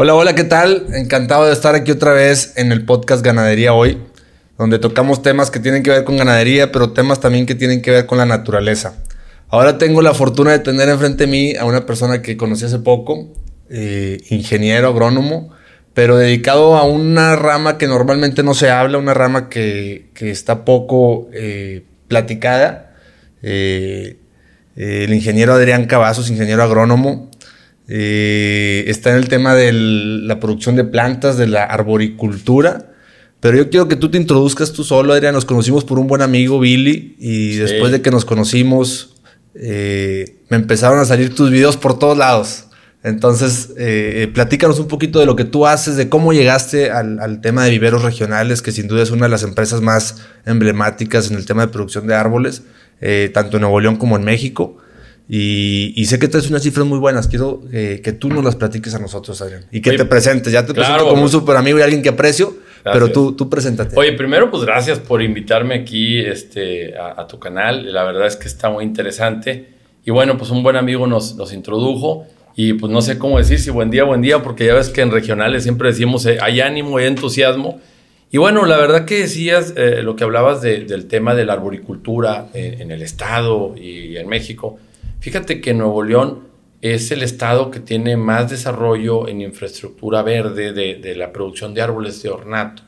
Hola, hola, ¿qué tal? Encantado de estar aquí otra vez en el podcast Ganadería Hoy, donde tocamos temas que tienen que ver con ganadería, pero temas también que tienen que ver con la naturaleza. Ahora tengo la fortuna de tener enfrente de mí a una persona que conocí hace poco, eh, ingeniero agrónomo, pero dedicado a una rama que normalmente no se habla, una rama que, está poco eh, platicada. Eh, el ingeniero Adrián Cavazos, ingeniero agrónomo, eh, está en el tema de la producción de plantas, de la arboricultura. Pero yo quiero que tú te introduzcas tú solo, Adrián. Nos conocimos por un buen amigo, Billy, y después de que nos conocimos, eh, me empezaron a salir tus videos por todos lados. Entonces, eh, platícanos un poquito de lo que tú haces, de cómo llegaste al, tema de viveros regionales, que sin duda es una de las empresas más emblemáticas en el tema de producción de árboles, tanto en Nuevo León como en México. Y, sé que traes unas cifras muy buenas. Quiero eh, que tú nos las platiques a nosotros, Adrián. Y que te presentes. Ya te presento como un súper amigo y alguien que aprecio, pero tú, tú preséntate. Oye, primero, pues gracias por invitarme aquí este, a, tu canal. La verdad es que está muy interesante. Y bueno, pues un buen amigo nos, nos introdujo. Y pues no sé cómo decir si buen día, buen día, porque ya ves que en regionales siempre decimos eh, hay ánimo, hay entusiasmo. Y bueno, la verdad que decías eh, lo que hablabas del tema de la arboricultura en el Estado y en México Fíjate que Nuevo León es el estado que tiene más desarrollo en infraestructura verde de, la producción de árboles de ornato,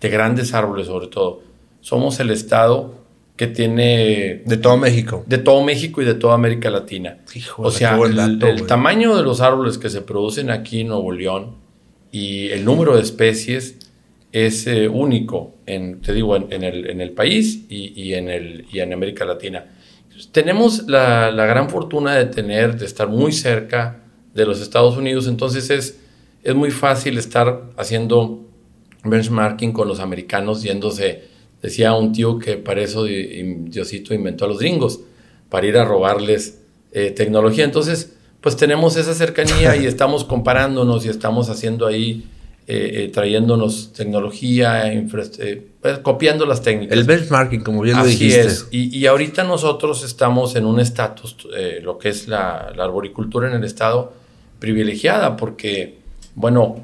de grandes árboles sobre todo. Somos el estado que tiene... De todo México. De todo México y de toda América Latina. o sea, el, tamaño de los árboles que se producen aquí en Nuevo León y el número de especies es eh, único, en, te digo, en, el, país y, en el, y en América Latina tenemos la, gran fortuna de tener, de estar muy cerca de los Estados Unidos, entonces es, es muy fácil estar haciendo benchmarking con los americanos yéndose, decía un tío que para eso Diosito inventó a los gringos, para ir a robarles eh, tecnología. Entonces, pues tenemos esa cercanía y estamos comparándonos y estamos haciendo ahí eh, eh, trayéndonos tecnología, eh, pues, copiando las técnicas. El benchmarking, como bien lo dijiste. Es. Y, ahorita nosotros estamos en un estatus, lo que es la, arboricultura en el estado, privilegiada, porque, bueno,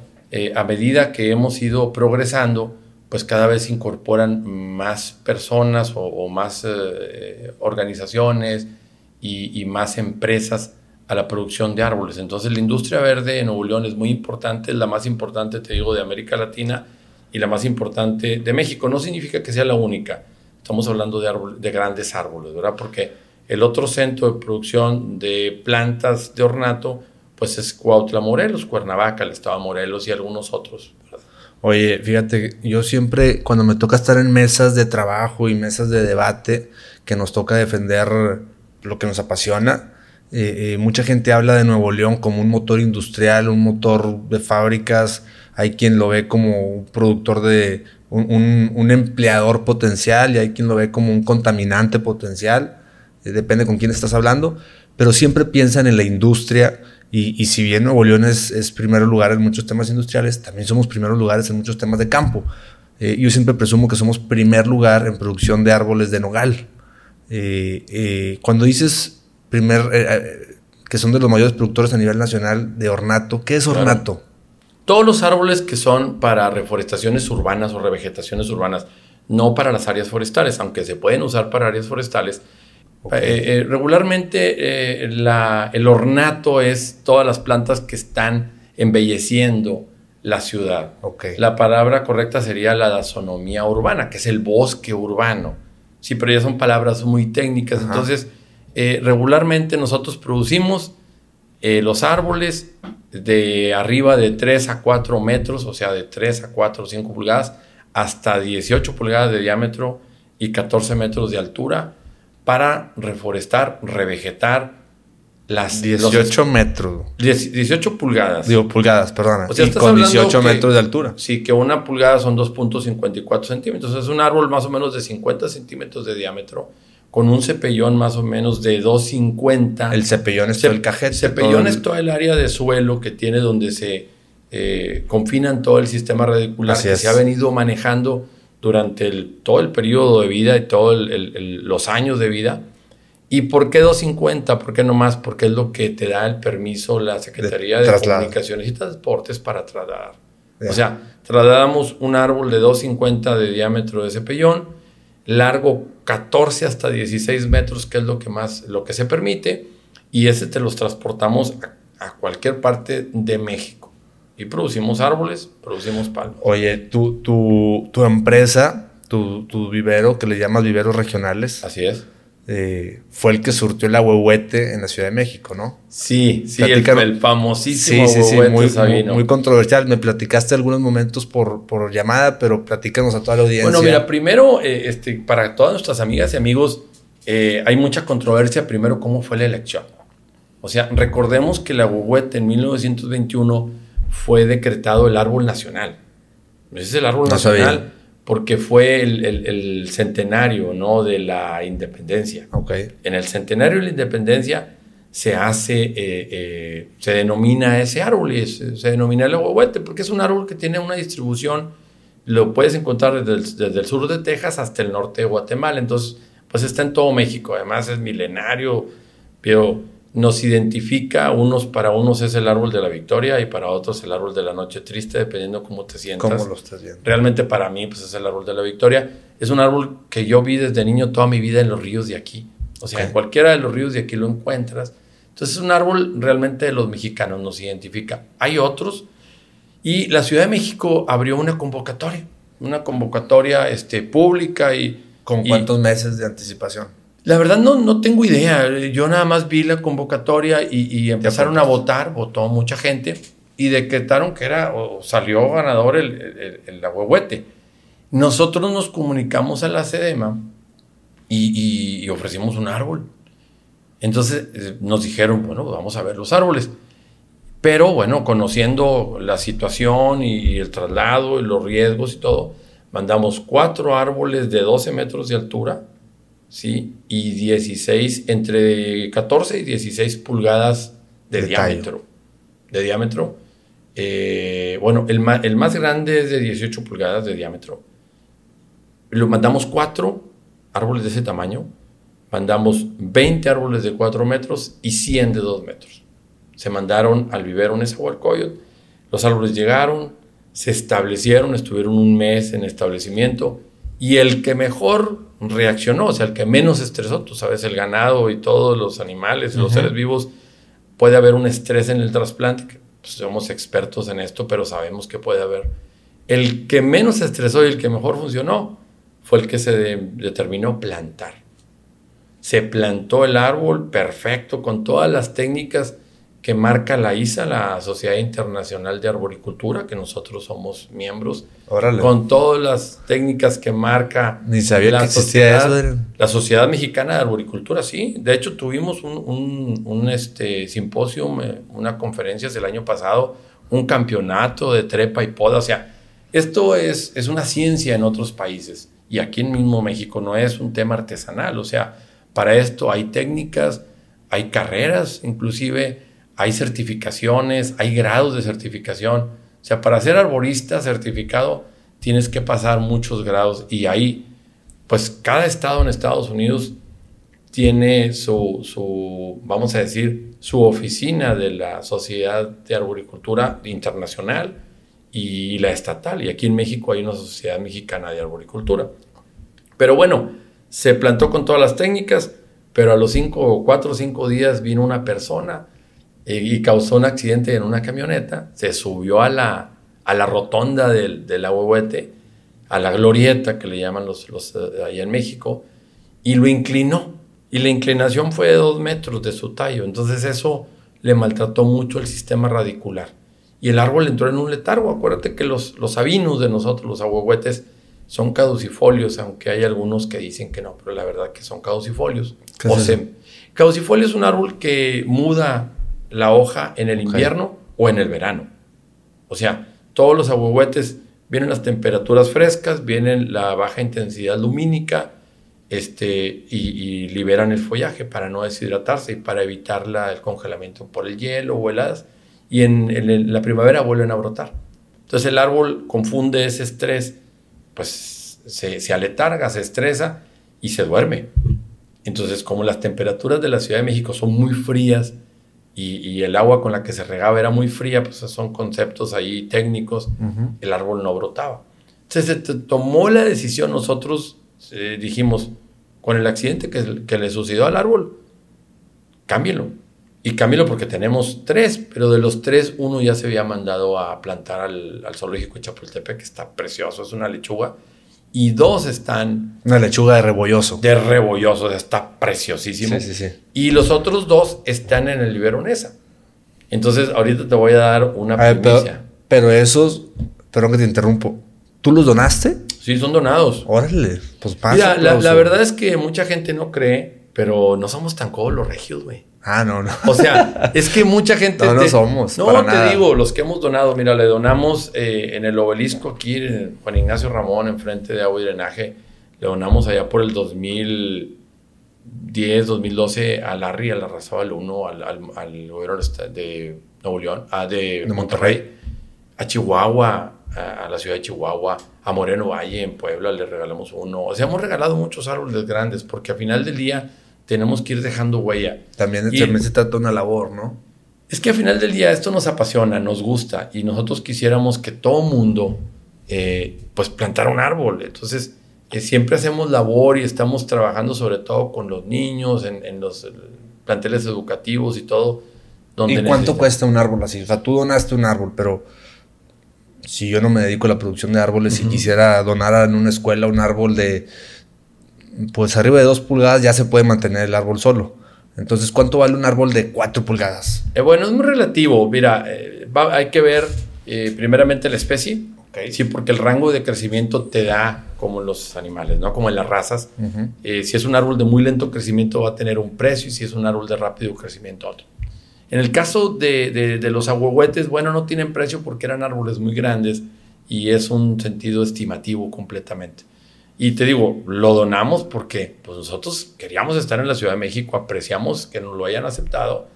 a medida que hemos ido progresando, pues cada vez incorporan más personas o, más organizaciones y, y más empresas a la producción de árboles. Entonces la industria verde en Nuevo León es muy importante, es la más importante, te digo, de América Latina y la más importante de México. No significa que sea la única, estamos hablando de, de grandes árboles, ¿verdad? Porque el otro centro de producción de plantas de ornato, pues es Cuautla Morelos, Cuernavaca, el estado de Morelos y algunos otros. Oye, fíjate, yo siempre cuando me toca estar en mesas de trabajo y mesas de debate, que nos toca defender lo que nos apasiona, eh, eh, mucha gente habla de Nuevo León como un motor industrial, un motor de fábricas. Hay quien lo ve como un productor de un, empleador potencial y hay quien lo ve como un contaminante potencial. Eh, depende con quién estás hablando. Pero siempre piensan en la industria. Y, si bien Nuevo León es, es primer lugar en muchos temas industriales, también somos primeros lugares en muchos temas de campo. yo siempre presumo que somos primer lugar en producción de árboles de nogal. cuando dices primer, eh, eh, que son de los mayores productores a nivel nacional de ornato. ¿Qué es ornato? Todos los árboles que son para reforestaciones urbanas o revegetaciones urbanas, no para las áreas forestales, aunque se pueden usar para áreas forestales. Eh, regularmente el ornato es todas las plantas que están embelleciendo la ciudad. La palabra correcta sería la dasonomía urbana, que es el bosque urbano. Sí, pero ya son palabras muy técnicas. Entonces, eh, regularmente nosotros producimos eh, los árboles de arriba de 3 a 4 metros, o sea, de 3 a 4 o 5 pulgadas, hasta 18 pulgadas de diámetro y 14 metros de altura para reforestar, revegetar las 18 metros. 18 pulgadas. Digo, pulgadas, perdona. y con 18 metros de altura. Sí, que una pulgada son 2.54 centímetros. Es un árbol más o menos de 50 centímetros de diámetro con un cepellón más o menos de 250. El cepellón es todo el cajete. Cepellón es todo el área de suelo que tiene donde se eh, confinan todo el sistema radicular que se ha venido manejando durante el, todo el periodo de vida y todos los años de vida. ¿Y por qué 250? ¿Por qué no más? Porque es lo que te da el permiso la Secretaría de, Comunicaciones y Transportes para trasladar. O sea, trasladamos un árbol de 250 de diámetro de ese pellón, largo 14 hasta 16 metros, que es lo que más, lo que se permite, y ese te los transportamos a, cualquier parte de México. Y producimos árboles, producimos palmas. Oye, tu, tu, tu empresa, tu, tu vivero, que le llamas viveros regionales. Así es eh, fue el que surtió el ahuehuete en la Ciudad de México, ¿no? Sí, sí, el, famosísimo sí, sí, muy, muy, controversial. Me platicaste algunos momentos por, por llamada, pero platícanos a toda la audiencia. Bueno, mira, primero, eh, este, para todas nuestras amigas y amigos, eh, hay mucha controversia. Primero, ¿cómo fue la elección? O sea, recordemos que el ahuehuete en 1921 fue decretado el árbol nacional. Ese es el árbol nacional porque fue el, centenario ¿no? de la independencia. Okay. En el centenario de la independencia se hace, eh, eh, se denomina ese árbol y se, denomina el aguahuete porque es un árbol que tiene una distribución, lo puedes encontrar desde el, sur de Texas hasta el norte de Guatemala, entonces pues está en todo México, además es milenario, pero nos identifica, unos para unos es el árbol de la victoria y para otros el árbol de la noche triste, dependiendo cómo te sientas. ¿Cómo lo estás viendo? Realmente para mí pues es el árbol de la victoria. Es un árbol que yo vi desde niño toda mi vida en los ríos de aquí. O sea, en cualquiera de los ríos de aquí lo encuentras. Entonces es un árbol realmente de los mexicanos, nos identifica. Hay otros. Y la Ciudad de México abrió una convocatoria, una convocatoria este, pública y... ¿Con cuántos meses de anticipación? La verdad no, no tengo idea. Yo nada más vi la convocatoria y, empezaron a votar, votó mucha gente y decretaron que era o salió ganador el, el, el Nosotros nos comunicamos a la SEDEMA y, ofrecimos un árbol. Entonces eh, nos dijeron, bueno, vamos a ver los árboles. Pero bueno, conociendo la situación y el traslado y los riesgos y todo, mandamos cuatro árboles de 12 metros de altura ¿sí? Y 16, entre 14 y 16 pulgadas de, diámetro. De diámetro. Eh, bueno, el, el, más grande es de 18 pulgadas de diámetro. Lo mandamos cuatro árboles de ese tamaño. Mandamos 20 árboles de 4 metros y 100 de 2 metros. Se mandaron al vivero en Nezahualcóyotl. Los árboles llegaron, se establecieron, estuvieron un mes en establecimiento y el que mejor reaccionó, o sea, el que menos estresó, tú sabes, el ganado y todos los animales, los seres vivos, puede haber un estrés en el trasplante, pues somos expertos en esto, pero sabemos que puede haber. El que menos estresó y el que mejor funcionó fue el que se determinó plantar. Se plantó el árbol perfecto, con todas las técnicas que marca la ISA, la Sociedad Internacional de Arboricultura, que nosotros somos miembros, con todas las técnicas que marca Ni sabía la, que sociedad, la Sociedad Mexicana de Arboricultura, sí. De hecho, tuvimos un, un, este, simposio, eh, una conferencia el año pasado, un campeonato de trepa y poda. O sea, esto es, es una ciencia en otros países y aquí en mismo México no es un tema artesanal. O sea, para esto hay técnicas, hay carreras, inclusive hay certificaciones, hay grados de certificación. O sea, para ser arborista certificado tienes que pasar muchos grados y ahí, pues cada estado en Estados Unidos tiene su, vamos a decir, su oficina de la Sociedad de Arboricultura Internacional y la estatal. Y aquí en México hay una Sociedad Mexicana de Arboricultura. Pero bueno, se plantó con todas las técnicas, pero a los cinco, cuatro o cinco días vino una persona y, causó un accidente en una camioneta, se subió a la, a la rotonda del, del ahuehuete, a la glorieta que le llaman los, los eh, allá en México, y lo inclinó. Y la inclinación fue de dos metros de su tallo. Entonces eso le maltrató mucho el sistema radicular. Y el árbol entró en un letargo. Acuérdate que los, los sabinos de nosotros, los ahuehuetes, son caducifolios, aunque hay algunos que dicen que no, pero la verdad que son caducifolios. O caducifolio es un árbol que muda la hoja en el invierno o en el verano. O sea, todos los ahuehuetes vienen las temperaturas frescas, vienen la baja intensidad lumínica este, y, liberan el follaje para no deshidratarse y para evitar el congelamiento por el hielo o heladas. Y en, la primavera vuelven a brotar. Entonces el árbol confunde ese estrés, pues se, se aletarga, se estresa y se duerme. Entonces, como las temperaturas de la Ciudad de México son muy frías y, el agua con la que se regaba era muy fría, pues son conceptos ahí técnicos, el árbol no brotaba. Entonces se tomó la decisión, nosotros eh, dijimos, con el accidente que, que, le sucedió al árbol, cámbielo. Y cámbielo porque tenemos tres, pero de los tres, uno ya se había mandado a plantar al, al zoológico de Chapultepec, que está precioso, es una lechuga y dos están... Una lechuga de rebolloso. De rebolloso, está preciosísimo. Sí, sí, sí. Y los otros dos están en el Iberonesa. Entonces, ahorita te voy a dar una primicia. Pero, esos, perdón que te interrumpo, ¿tú los donaste? Sí, son donados. Órale, pues pasa. Mira, la, la, verdad es que mucha gente no cree, pero no somos tan codos los regios, güey. Ah, no, no. O sea, es que mucha gente. no, no somos. No, te digo, los que hemos donado, mira, le donamos eh, en el obelisco aquí, en Juan Ignacio Ramón, enfrente de agua y drenaje, le donamos allá por el 2010, 2012 a Larry, a la del 1, al, al, al, gobierno de Nuevo León, a, de, Monterrey, a Chihuahua, a, la ciudad de Chihuahua, a Moreno Valle, en Puebla, le regalamos uno. O sea, hemos regalado muchos árboles grandes porque al final del día tenemos que ir dejando huella. También, se trata de una labor, ¿no? Es que al final del día esto nos apasiona, nos gusta y nosotros quisiéramos que todo mundo eh, pues plantara un árbol. Entonces eh, siempre hacemos labor y estamos trabajando sobre todo con los niños en, los eh, planteles educativos y todo. ¿Y cuánto cuesta un árbol así? O sea, tú donaste un árbol, pero si yo no me dedico a la producción de árboles y quisiera donar en una escuela un árbol de pues arriba de dos pulgadas ya se puede mantener el árbol solo. Entonces, ¿cuánto vale un árbol de cuatro pulgadas? Eh, bueno, es muy relativo. Mira, eh, hay que ver eh, primeramente la especie. Sí, porque el rango de crecimiento te da como en los animales, ¿no? Como en las razas. si es un árbol de muy lento crecimiento va a tener un precio y si es un árbol de rápido crecimiento otro. En el caso de, de los ahuehuetes, bueno, no tienen precio porque eran árboles muy grandes y es un sentido estimativo completamente. Y te digo, lo donamos porque pues nosotros queríamos estar en la Ciudad de México, apreciamos que nos lo hayan aceptado.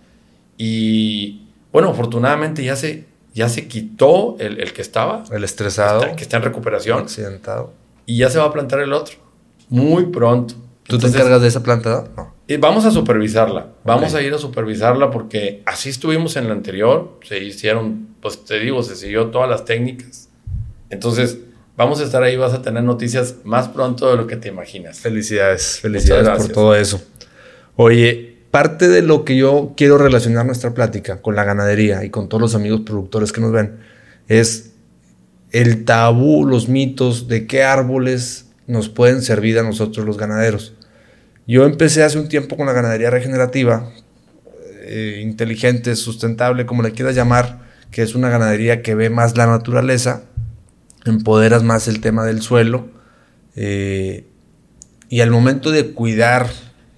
Y bueno, afortunadamente ya se, ya se quitó el, el que estaba. El estresado. que está en recuperación. Accidentado. Y ya se va a plantar el otro. Muy pronto. ¿Tú te encargas de esa planta? No. Y vamos a supervisarla. Vamos a ir a supervisarla porque así estuvimos en la anterior. Se hicieron, pues te digo, se siguió todas las técnicas. Entonces Vamos a estar ahí, vas a tener noticias más pronto de lo que te imaginas. Felicidades, felicidades por todo eso. Oye, parte de lo que yo quiero relacionar nuestra plática con la ganadería y con todos los amigos productores que nos ven es el tabú, los mitos de qué árboles nos pueden servir a nosotros los ganaderos. Yo empecé hace un tiempo con la ganadería regenerativa, eh, inteligente, sustentable, como le quieras llamar, que es una ganadería que ve más la naturaleza empoderas más el tema del suelo eh, y al momento de cuidar,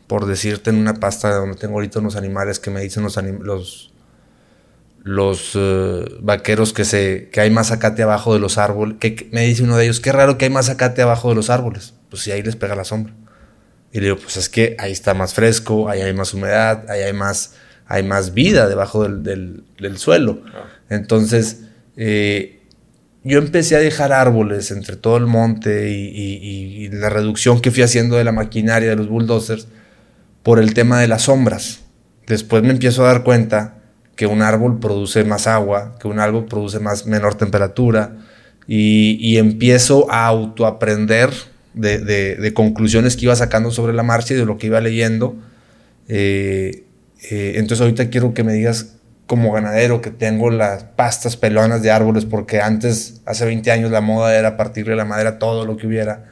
por decirte en una pasta donde tengo ahorita unos animales que me dicen los, los, los eh, vaqueros que, se, que hay más acate abajo de los árboles, que, me dice uno de ellos, qué raro que hay más acate abajo de los árboles, pues si ahí les pega la sombra. Y le digo, pues es que ahí está más fresco, ahí hay más humedad, ahí hay más, hay más vida debajo del, del, suelo. Ah. Entonces, eh, yo empecé a dejar árboles entre todo el monte y, la reducción que fui haciendo de la maquinaria de los bulldozers por el tema de las sombras. Después me empiezo a dar cuenta que un árbol produce más agua, que un árbol produce más menor temperatura y, empiezo a autoaprender de, conclusiones que iba sacando sobre la marcha y de lo que iba leyendo. Eh, eh, entonces ahorita quiero que me digas como ganadero que tengo las pastas pelonas de árboles, porque antes, hace 20 años, la moda era partirle la madera todo lo que hubiera.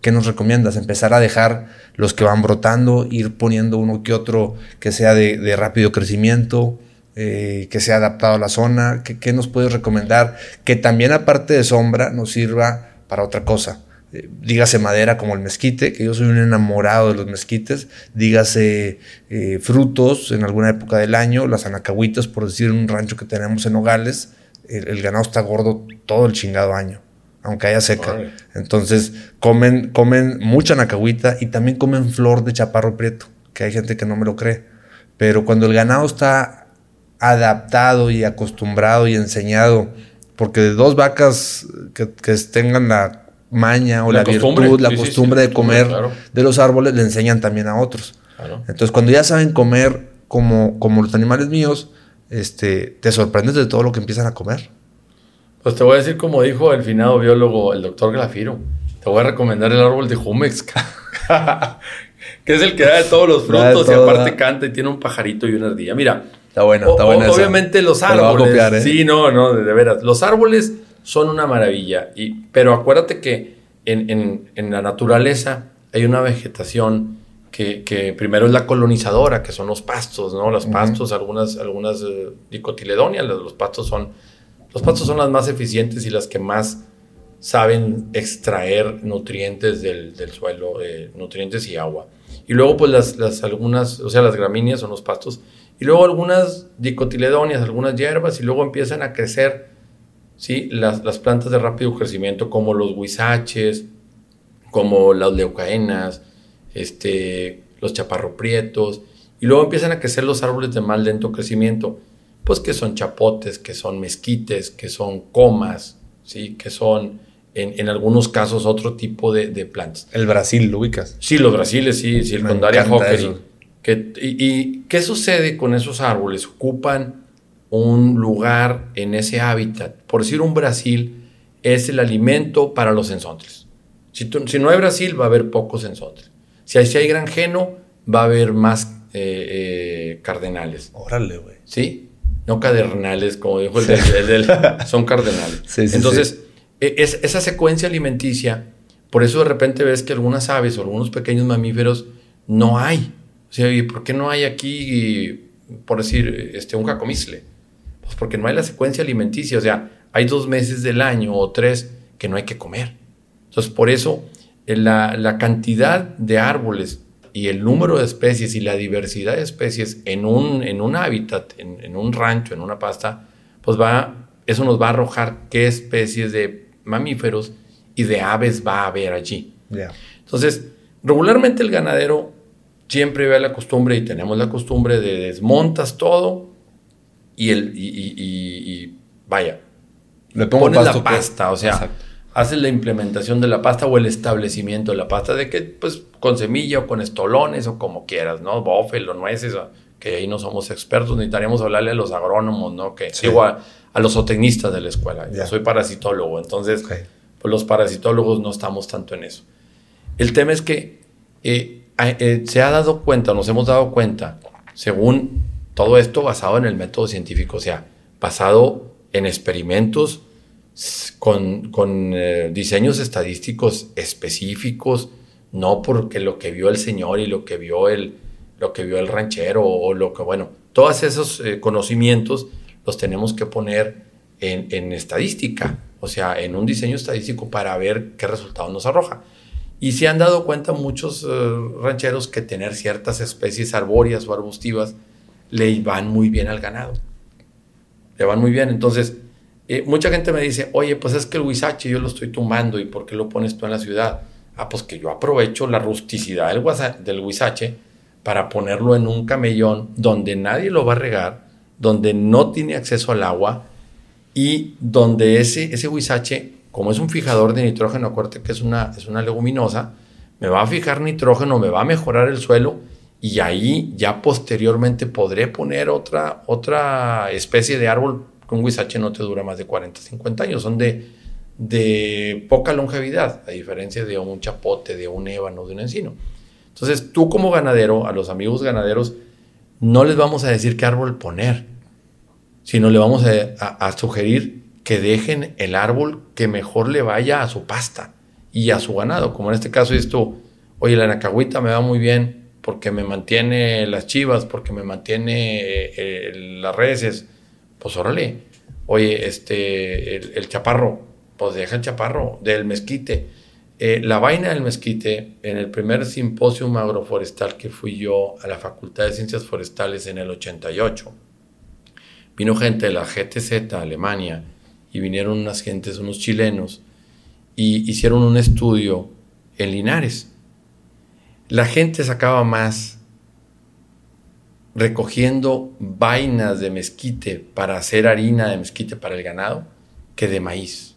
¿Qué nos recomiendas? Empezar a dejar los que van brotando, ir poniendo uno que otro que sea de, rápido crecimiento, eh, que sea adaptado a la zona. ¿Qué, ¿Qué nos puedes recomendar? Que también, aparte de sombra, nos sirva para otra cosa eh, dígase madera como el mezquite, que yo soy un enamorado de los mezquites, dígase eh, frutos en alguna época del año, las anacahuitas, por decir, un rancho que tenemos en Nogales, el, ganado está gordo todo el chingado año, aunque haya seca. Entonces comen, comen mucha anacahuita y también comen flor de chaparro prieto, que hay gente que no me lo cree. Pero cuando el ganado está adaptado y acostumbrado y enseñado, porque de dos vacas que, que tengan la maña o la, virtud, la costumbre de comer de los árboles, le enseñan también a otros. Entonces, cuando ya saben comer como, como los animales míos, este, te sorprendes de todo lo que empiezan a comer. Pues te voy a decir como dijo el finado biólogo, el doctor Glafiro. Te voy a recomendar el árbol de Jumex, que es el que da de todos los frutos y aparte canta y tiene un pajarito y una ardilla. Mira, está bueno, está bueno. Obviamente los árboles. ¿eh? Sí, no, no, de, veras. Los árboles son una maravilla. Y, pero acuérdate que en, en la naturaleza hay una vegetación que, primero es la colonizadora, que son los pastos, ¿no? Los pastos, algunas, algunas eh, dicotiledonias, los, pastos son, los pastos son las más eficientes y las que más saben extraer nutrientes del, del suelo, eh, nutrientes y agua. Y luego, pues, las, las, algunas, o sea, las gramíneas son los pastos, y luego algunas dicotiledonias, algunas hierbas, y luego empiezan a crecer, ¿sí? Las, las plantas de rápido crecimiento, como los huizaches, como las leucaenas, este, los chaparroprietos, y luego empiezan a crecer los árboles de más lento crecimiento, pues que son chapotes, que son mezquites, que son comas, ¿sí? que son en, algunos casos otro tipo de, plantas. El Brasil, ¿lo ubicas? Sí, los brasiles, sí, circundaria Hockery. Que, y, y, qué sucede con esos árboles? Ocupan un lugar en ese hábitat. Por decir un Brasil, es el alimento para los ensontres. Si, si no hay Brasil, va a haber pocos ensontres. Si hay, si hay granjeno, va a haber más eh, eh, cardenales. Órale, güey. ¿Sí? No cadernales, como dijo el, del, Son cardenales. Sí, sí, Entonces, e, es, esa secuencia alimenticia, por eso de repente ves que algunas aves o algunos pequeños mamíferos no hay. O sea, ¿y por qué no hay aquí, por decir, este, un cacomisle? Pues porque no hay la secuencia alimenticia. O sea, hay dos meses del año o tres que no hay que comer. Entonces, por eso la, cantidad de árboles y el número de especies y la diversidad de especies en un, en un hábitat, en, un rancho, en una pasta, pues va, eso nos va a arrojar qué especies de mamíferos y de aves va a haber allí. Entonces, regularmente el ganadero siempre ve la costumbre y tenemos la costumbre de desmontas todo y, el, y, vaya, le pones la pasta, o sea, haces la implementación de la pasta o el establecimiento de la pasta, de que pues con semilla o con estolones o como quieras, ¿no? Bófelo, nueces, que ahí no somos expertos, necesitaríamos hablarle a los agrónomos, ¿no? Que igual a, los zootecnistas de la escuela. Yo soy parasitólogo, entonces pues los parasitólogos no estamos tanto en eso. El tema es que eh, eh, se ha dado cuenta, nos hemos dado cuenta, según todo esto basado en el método científico, o sea, basado en experimentos con, eh, diseños estadísticos específicos, no porque lo que vio el señor y lo que vio el, lo que vio el ranchero o, lo que, bueno, todos esos eh, conocimientos los tenemos que poner en, estadística, o sea, en un diseño estadístico para ver qué resultado nos arroja. Y se han dado cuenta muchos eh, rancheros que tener ciertas especies arbóreas o arbustivas le van muy bien al ganado. Le van muy bien. Entonces, mucha gente me dice, oye, pues es que el huizache yo lo estoy tumbando y ¿por qué lo pones tú en la ciudad? Ah, pues que yo aprovecho la rusticidad del, del huizache para ponerlo en un camellón donde nadie lo va a regar, donde no tiene acceso al agua y donde ese, ese huizache, como es un fijador de nitrógeno, acuérdate que es una, es una leguminosa, me va a fijar nitrógeno, me va a mejorar el suelo y ahí ya posteriormente podré poner otra, otra especie de árbol un huizache no te dura más de 40, 50 años, son de, de poca longevidad, a diferencia de un chapote, de un ébano, de un encino. Entonces, tú como ganadero, a los amigos ganaderos, no les vamos a decir qué árbol poner, sino le vamos a, sugerir que dejen el árbol que mejor le vaya a su pasta y a su ganado. Como en este caso esto, oye, la nacahuita me va muy bien porque me mantiene las chivas, porque me mantiene eh, las reses, pues órale, oye, este, el, chaparro, pues deja el chaparro del mezquite. Eh, la vaina del mezquite, en el primer simposio agroforestal que fui yo a la Facultad de Ciencias Forestales en el 88, vino gente de la GTZ, Alemania, y vinieron unas gentes, unos chilenos, y hicieron un estudio en Linares. La gente sacaba más recogiendo vainas de mezquite para hacer harina de mezquite para el ganado que de maíz.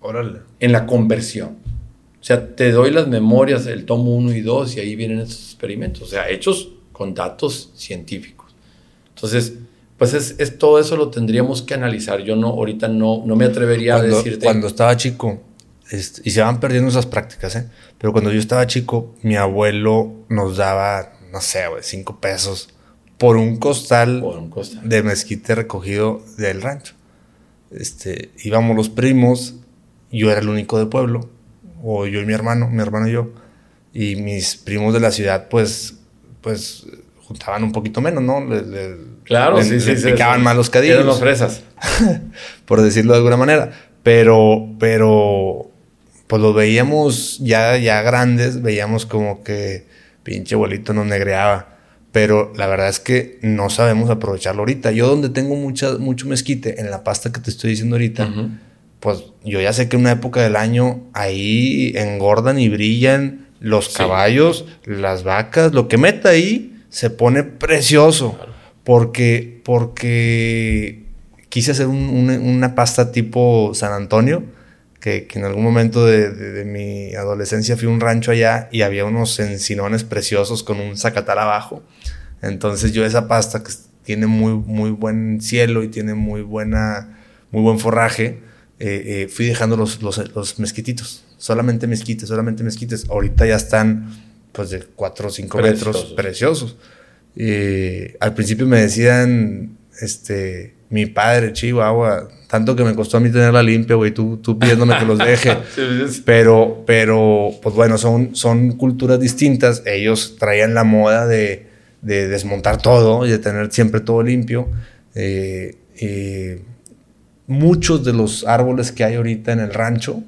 Órale. En la conversión. O sea, te doy las memorias del tomo 1 y 2 y ahí vienen estos experimentos. O sea, hechos con datos científicos. Entonces, pues es, todo eso lo tendríamos que analizar. Yo no, ahorita no, no me atrevería a decirte. Cuando estaba chico, y se van perdiendo esas prácticas, ¿eh? Pero cuando yo estaba chico, mi abuelo nos daba, no sé, güey, cinco pesos por un costal, de mezquite recogido del rancho. Este, íbamos los primos, yo era el único de pueblo, o yo y mi hermano, mi hermano y yo, y mis primos de la ciudad, pues, pues, juntaban un poquito menos, ¿no? claro, sí, sí, picaban más los cadillos. Eran los fresas. por decirlo de alguna manera. Pero, pero, pues los veíamos ya, ya grandes, veíamos como que pinche abuelito nos negreaba. Pero la verdad es que no sabemos aprovecharlo ahorita. Yo donde tengo mucha, mucho mezquite, en la pasta que te estoy diciendo ahorita, pues yo ya sé que en una época del año ahí engordan y brillan los caballos, las vacas, lo que meta ahí se pone precioso. Porque, porque quise hacer una pasta tipo San Antonio que, en algún momento de, mi adolescencia fui a un rancho allá y había unos encinones preciosos con un zacatal abajo. Entonces yo esa pasta que tiene muy, muy buen cielo y tiene muy, buena, muy buen forraje, eh, eh, fui dejando los, los, mezquititos. Solamente mezquites, solamente mezquites. Ahorita ya están pues de 4 o 5 metros preciosos. al principio me decían, este, mi padre, Chihuahua, tanto que me costó a mí tenerla limpia, güey, tú, tú pidiéndome que los deje. Pero, pero, pues bueno, son, son culturas distintas. Ellos traían la moda de, de desmontar todo y de tener siempre todo limpio. Eh, muchos de los árboles que hay ahorita en el rancho,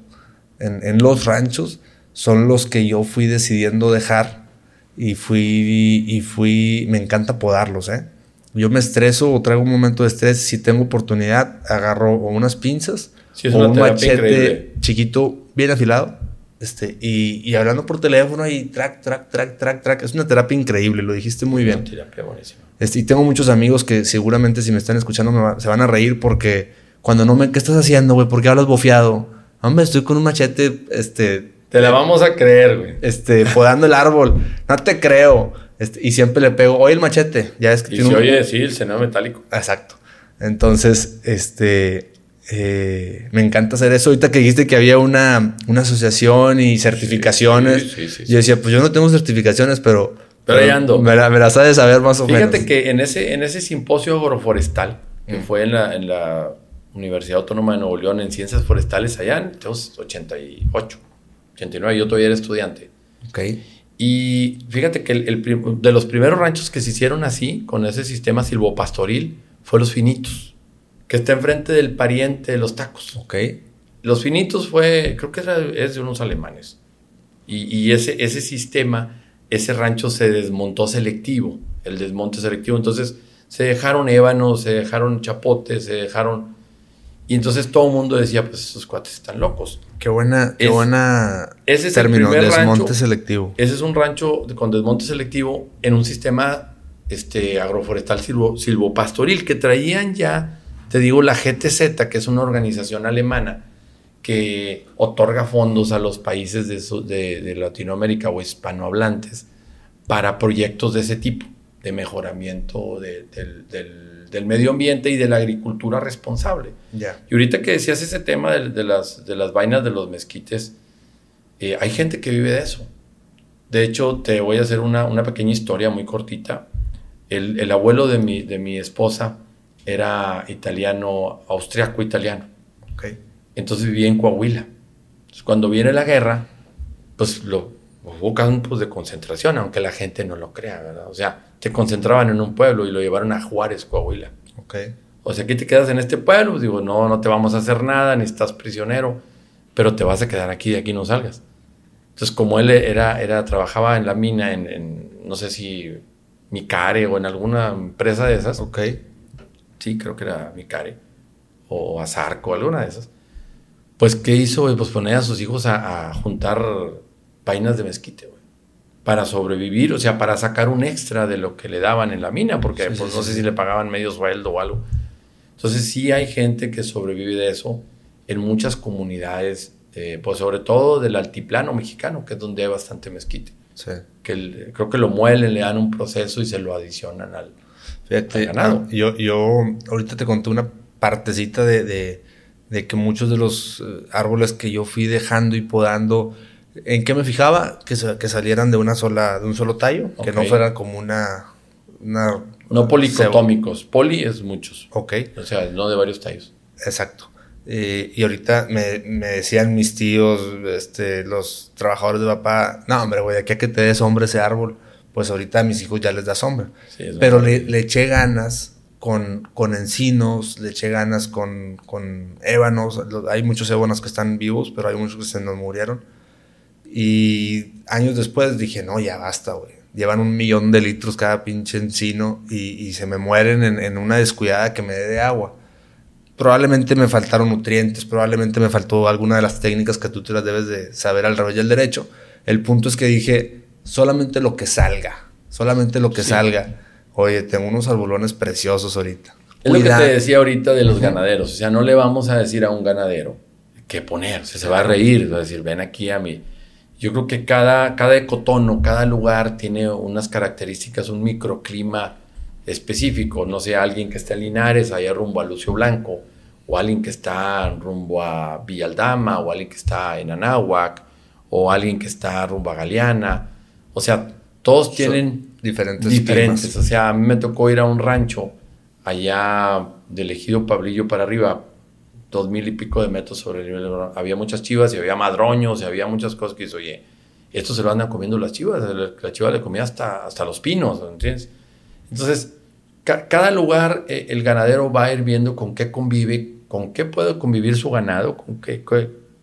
en, en, los ranchos, son los que yo fui decidiendo dejar y fui, y fui, me encanta podarlos, ¿eh? Yo me estreso o traigo un momento de estrés, si tengo oportunidad, agarro unas pinzas o un machete chiquito bien afilado. Este, y, y, hablando por teléfono y track, track, track, track, track. Es una terapia increíble, lo dijiste muy bien. Una terapia buenísima. Este, y tengo muchos amigos que seguramente si me están escuchando se van a reír porque cuando no me... ¿Qué estás haciendo, güey? ¿Por qué hablas bofeado? Hombre, estoy con un machete, este... Te la vamos a creer, güey. Este, podando el árbol. No te creo. Este, y siempre le pego, oye el machete. Ya es que y tiene se oye, sí, el sonido metálico. Exacto. Entonces, este, eh, me encanta hacer eso. Ahorita que dijiste que había una, una asociación y certificaciones. Sí, sí, yo decía, pues yo no tengo certificaciones, pero... Pero ahí ando. Me la, me sabes saber más o menos. Fíjate que en ese, en ese simposio agroforestal, que mm. fue en la, en la Universidad Autónoma de Nuevo León en Ciencias Forestales, allá en 88, 89, yo todavía era estudiante. Ok. Y fíjate que el, de los primeros ranchos que se hicieron así, con ese sistema silvopastoril, fue Los Finitos, que está enfrente del pariente de los tacos. Ok. Los Finitos fue, creo que era, es de unos alemanes. Y, ese, ese sistema, ese rancho se desmontó selectivo, el desmonte selectivo. Entonces se dejaron ébanos, se dejaron chapotes, se dejaron y entonces todo el mundo decía, pues esos cuates están locos. Qué buena, qué buena ese es término, desmonte selectivo. Ese es un rancho con desmonte selectivo en un sistema este, agroforestal silvo, silvopastoril que traían ya, te digo, la GTZ, que es una organización alemana que otorga fondos a los países de, de Latinoamérica o hispanohablantes para proyectos de ese tipo, de mejoramiento del del medio ambiente y de la agricultura responsable. Y ahorita que decías ese tema de, las, de las vainas de los mezquites, eh, hay gente que vive de eso. De hecho, te voy a hacer una, una pequeña historia muy cortita. El, el, abuelo de mi, de mi esposa era italiano, austriaco italiano. Okay. Entonces vivía en Coahuila. cuando viene la guerra, pues lo, hubo campos de concentración, aunque la gente no lo crea, ¿verdad? O sea, te concentraban en un pueblo y lo llevaron a Juárez, Coahuila. Ok. O sea, aquí te quedas en este pueblo, digo, no, no te vamos a hacer nada, ni estás prisionero, pero te vas a quedar aquí, de aquí no salgas. Entonces, como él era, era trabajaba en la mina, en, no sé si Micare o en alguna empresa de esas. Ok. Sí, creo que era Micare. O Azarco, alguna de esas. Pues, ¿qué hizo? Pues poner a sus hijos a, a juntar vainas de mezquite, güey. Para sobrevivir, o sea, para sacar un extra de lo que le daban en la mina, porque pues, no sé si le pagaban medio sueldo o algo. Entonces sí hay gente que sobrevive de eso. en muchas comunidades, eh, pues sobre todo del altiplano mexicano, que es donde hay bastante mezquite. Que creo que lo muelen, le dan un proceso y se lo adicionan al, ganado. Yo, yo ahorita te conté una partecita de, de, que muchos de los eh, árboles que yo fui dejando y podando, ¿en qué me fijaba? Que, que salieran de una sola, de un solo tallo, que no fuera como una, una no policotómicos, poli es muchos. Ok. O sea, no de varios tallos. Exacto. Eh, y ahorita me, me, decían mis tíos, este, los trabajadores de papá, no, hombre, güey, aquí a que te des sombra ese árbol, pues ahorita a mis hijos ya les da sombra. Pero le, le, eché ganas con, con encinos, le eché ganas con, con ébanos. Hay muchos ébanos que están vivos, pero hay muchos que se nos murieron. Y años después dije, no, ya basta, güey llevan un millón de litros cada pinche encino y, se me mueren en, una descuidada que me dé de agua. Probablemente me faltaron nutrientes, probablemente me faltó alguna de las técnicas que tú te las debes de saber al revés del derecho. El punto es que dije, solamente lo que salga, solamente lo que salga. Oye, tengo unos arbolones preciosos ahorita. Es lo que te decía ahorita de los ganaderos. O sea, no le vamos a decir a un ganadero qué poner. se va a reír. Va a decir, ven aquí a mi yo creo que cada, cada ecotono, cada lugar tiene unas características, un microclima específico. No sé, alguien que está en Linares, allá rumbo a Lucio Blanco, o alguien que está rumbo a Villaldama, o alguien que está en Anáhuac, o alguien que está rumbo a Galeana. O sea, todos tienen diferentes. diferentes. O sea, a mí me tocó ir a un rancho allá del ejido Pablillo para arriba, dos mil y pico de metros sobre el nivel del mar. Había muchas chivas y había madroños y había muchas cosas que dice, oye, esto se lo andan comiendo las chivas. La chiva le comía hasta, hasta los pinos, ¿entiendes? Entonces, cada lugar eh, el ganadero va a ir viendo con qué convive, con qué puede convivir su ganado, con qué,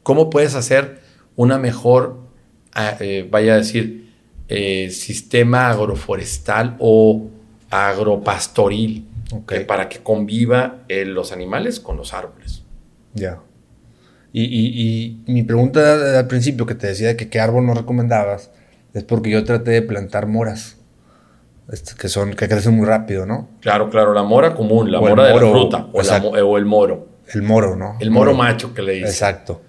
cómo puedes hacer una mejor, ah, eh, vaya a decir, eh, sistema agroforestal o agropastoril para que conviva los animales con los árboles. Ya. Y, y, mi pregunta al principio que te decía que qué árbol no recomendabas es porque yo traté de plantar moras. Este, que son que crecen muy rápido, ¿no? Claro, claro, la mora común, la mora de la fruta o, o, el moro. El moro, ¿no? El moro, macho que le dice. Exacto.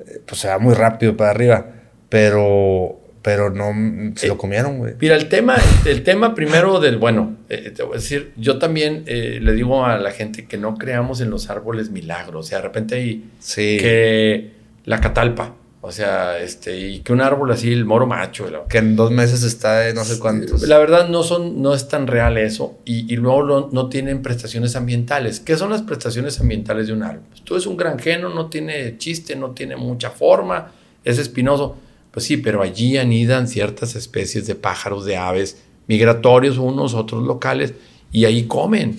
Eh, pues se va muy rápido para arriba, pero pero no se lo eh, comieron, güey. Mira, el tema, el tema primero del, bueno, eh, te voy a decir, yo también eh, le digo a la gente que no creamos en los árboles milagros. O sea, de repente hay que la catalpa, o sea, este, y que un árbol así, el moro macho. que en dos meses está de no sé cuántos. La verdad no son, no es tan real eso. Y, luego no, tienen prestaciones ambientales. ¿Qué son las prestaciones ambientales de un árbol? Pues tú es un granjeno, no tiene chiste, no tiene mucha forma, es espinoso pues sí, pero allí anidan ciertas especies de pájaros, de aves, migratorios, unos, otros locales, y ahí comen.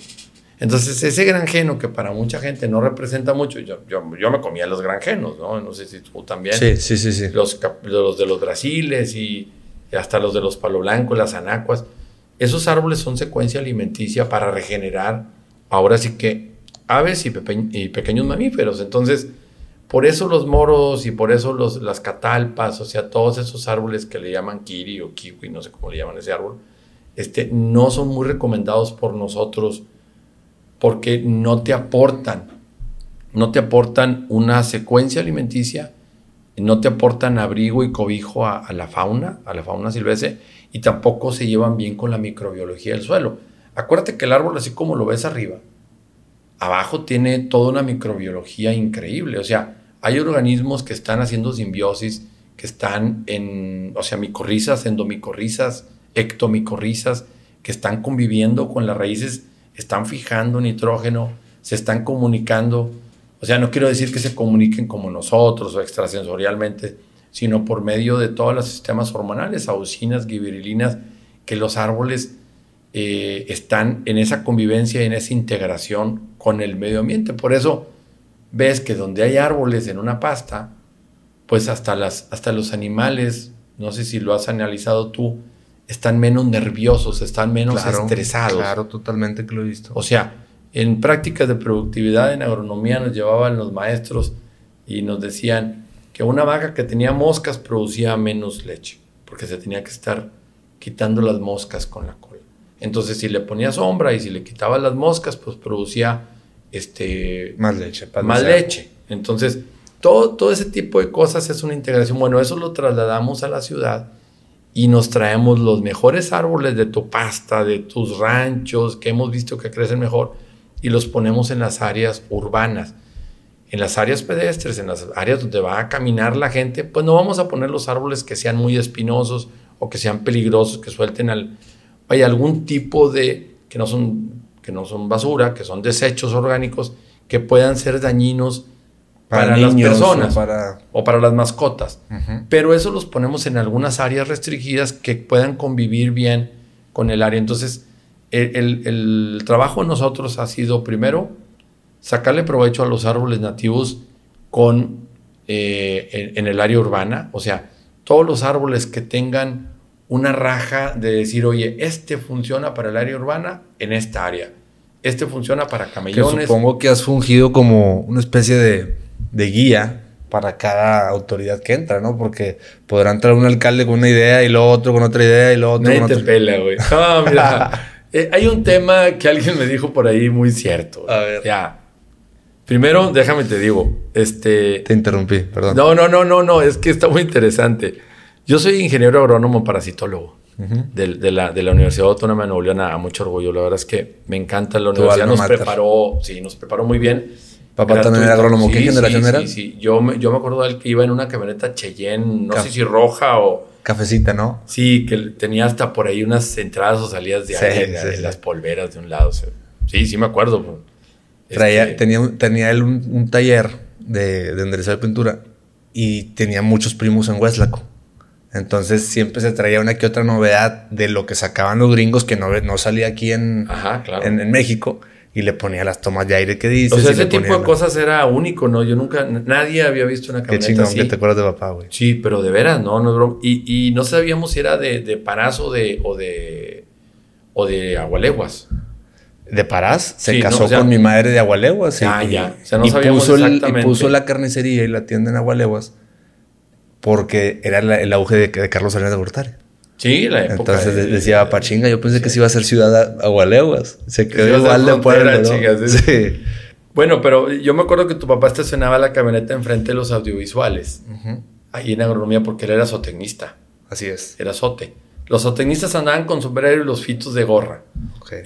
Entonces, ese granjeno que para mucha gente no representa mucho, yo, yo, me comía los granjenos, ¿no? No sé si tú también. Sí, sí, sí. sí. Los, los de los brasiles y hasta los de los palo blancos, las anacuas. Esos árboles son secuencia alimenticia para regenerar, ahora sí que, aves y, y pequeños mamíferos. Entonces, por eso los moros y por eso los, las catalpas, o sea, todos esos árboles que le llaman kiri o kiwi, no sé cómo le llaman ese árbol, este, no son muy recomendados por nosotros porque no te aportan, no te aportan una secuencia alimenticia, no te aportan abrigo y cobijo a, a la fauna, a la fauna silvestre, y tampoco se llevan bien con la microbiología del suelo. Acuérdate que el árbol, así como lo ves arriba, abajo tiene toda una microbiología increíble. O sea, hay organismos que están haciendo simbiosis, que están en, o sea, micorrizas, endomicorrizas, ectomicorrizas, que están conviviendo con las raíces, están fijando nitrógeno, se están comunicando. O sea, no quiero decir que se comuniquen como nosotros o extrasensorialmente, sino por medio de todos los sistemas hormonales, auxinas, gibberilinas, que los árboles eh, están en esa convivencia, en esa integración con el medio ambiente. Por eso, ves que donde hay árboles en una pasta, pues hasta, las, hasta los animales, no sé si lo has analizado tú, están menos nerviosos, están menos estresados. Claro, totalmente que lo he visto. O sea, en prácticas de productividad en agronomía nos llevaban los maestros y nos decían que una vaca que tenía moscas producía menos leche, porque se tenía que estar quitando las moscas con la cola. Entonces, si le ponía sombra y si le quitaba las moscas, pues producía este, más leche. Más leche. Entonces, todo, todo ese tipo de cosas es una integración. Bueno, eso lo trasladamos a la ciudad y nos traemos los mejores árboles de tu pasta, de tus ranchos, que hemos visto que crecen mejor, y los ponemos en las áreas urbanas. En las áreas pedestres, en las áreas donde va a caminar la gente, pues no vamos a poner los árboles que sean muy espinosos o que sean peligrosos, que suelten al, vaya, algún tipo de, que no son, que no son basura, que son desechos orgánicos, que puedan ser dañinos para, las personas o para, las mascotas. Pero eso los ponemos en algunas áreas restringidas que puedan convivir bien con el área. Entonces, el, trabajo de nosotros ha sido primero sacarle provecho a los árboles nativos con, eh, en, el área urbana, o sea, todos los árboles que tengan una raja de decir, oye, este funciona para el área urbana en esta área, este funciona para camellones. supongo que has fungido como una especie de, de guía para cada autoridad que entra, ¿no? Porque podrá entrar un alcalde con una idea y luego otro con otra idea y luego otro Nadie con te pela, güey. No, mira. Eh, hay un tema que alguien me dijo por ahí muy cierto. A ver. Ya. Primero, déjame te digo, este... Te interrumpí, perdón. No, no, no, no, no, es que está muy interesante. Yo soy ingeniero agrónomo parasitólogo de, la, de, la, Universidad Autónoma de Nuevo León, a, mucho orgullo. La verdad es que me encanta la universidad, nos preparó, sí, nos preparó muy bien. Papá también era agrónomo. ¿Qué generación era? Sí, sí, yo me, yo me acuerdo de él que iba en una camioneta Cheyenne, no sé si roja o Cafecita, ¿no? Sí, que tenía hasta por ahí unas entradas o salidas de aire, de, las polveras de un lado. sí, sí me acuerdo. Traía, este tenía, tenía él un, taller de, de enderezado de pintura y tenía muchos primos en Hueslaco. Entonces siempre se traía una que otra novedad de lo que sacaban los gringos que no, no salía aquí en, en, en México y le ponía las tomas de aire que dices. O sea, ese tipo de cosas era único, ¿no? Yo nunca, nadie había visto una camioneta Qué chingón que te acuerdas de papá, güey. Sí, pero de veras, no, no es broma. Y, y no sabíamos si era de, de Parás o de, o de, o de Agualeguas. De Parás, se casó con mi madre de Agualeguas. Ah, ya. O sea, no y, puso el, y puso la carnicería y la tienda en Agualeguas porque era el auge de, de Carlos Salinas de Gortari. Sí, la época. Entonces decía Pachinga, yo pensé que se iba a ser ciudad agualeguas. Se quedó igual de pueblo. ¿no? sí. Bueno, pero yo me acuerdo que tu papá estacionaba la camioneta enfrente de los audiovisuales. Ahí en agronomía porque él era zootecnista. Así es. Era zote. Los zootecnistas andaban con sombrero y los fitos de gorra.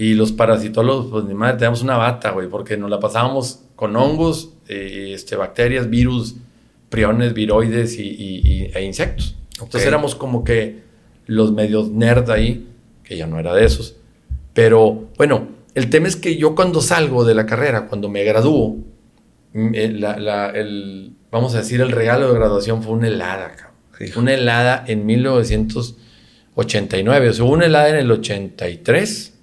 Y los parasitólogos, pues ni madre, teníamos una bata, güey, porque nos la pasábamos con hongos, eh, este, bacterias, virus, priones, viroides y, e insectos. Entonces éramos como que los medios nerd ahí, que ya no era de esos. Pero bueno, el tema es que yo cuando salgo de la carrera, cuando me gradúo, mm, eh, el, vamos a decir, el regalo de graduación fue una helada, Una helada en 1989. O sea, una helada en el 83.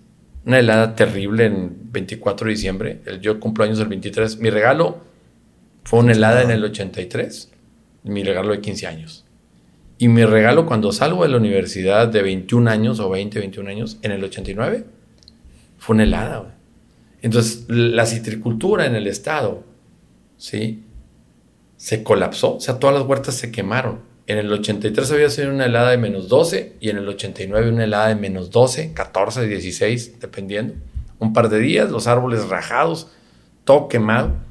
Una helada terrible en 24 de diciembre. El, yo cumplo años el 23. Mi regalo fue una helada en el 83. Mi regalo de 15 años. Y mi regalo cuando salgo de la universidad de 21 años o 20, 21 años, en el 89, fue una helada. Entonces, la citricultura en el estado, ¿sí? Se colapsó, o sea, todas las huertas se quemaron. En el 83 había sido una helada de menos 12 y en el 89 una helada de menos 12, 14, 16, dependiendo. Un par de días, los árboles rajados, todo quemado.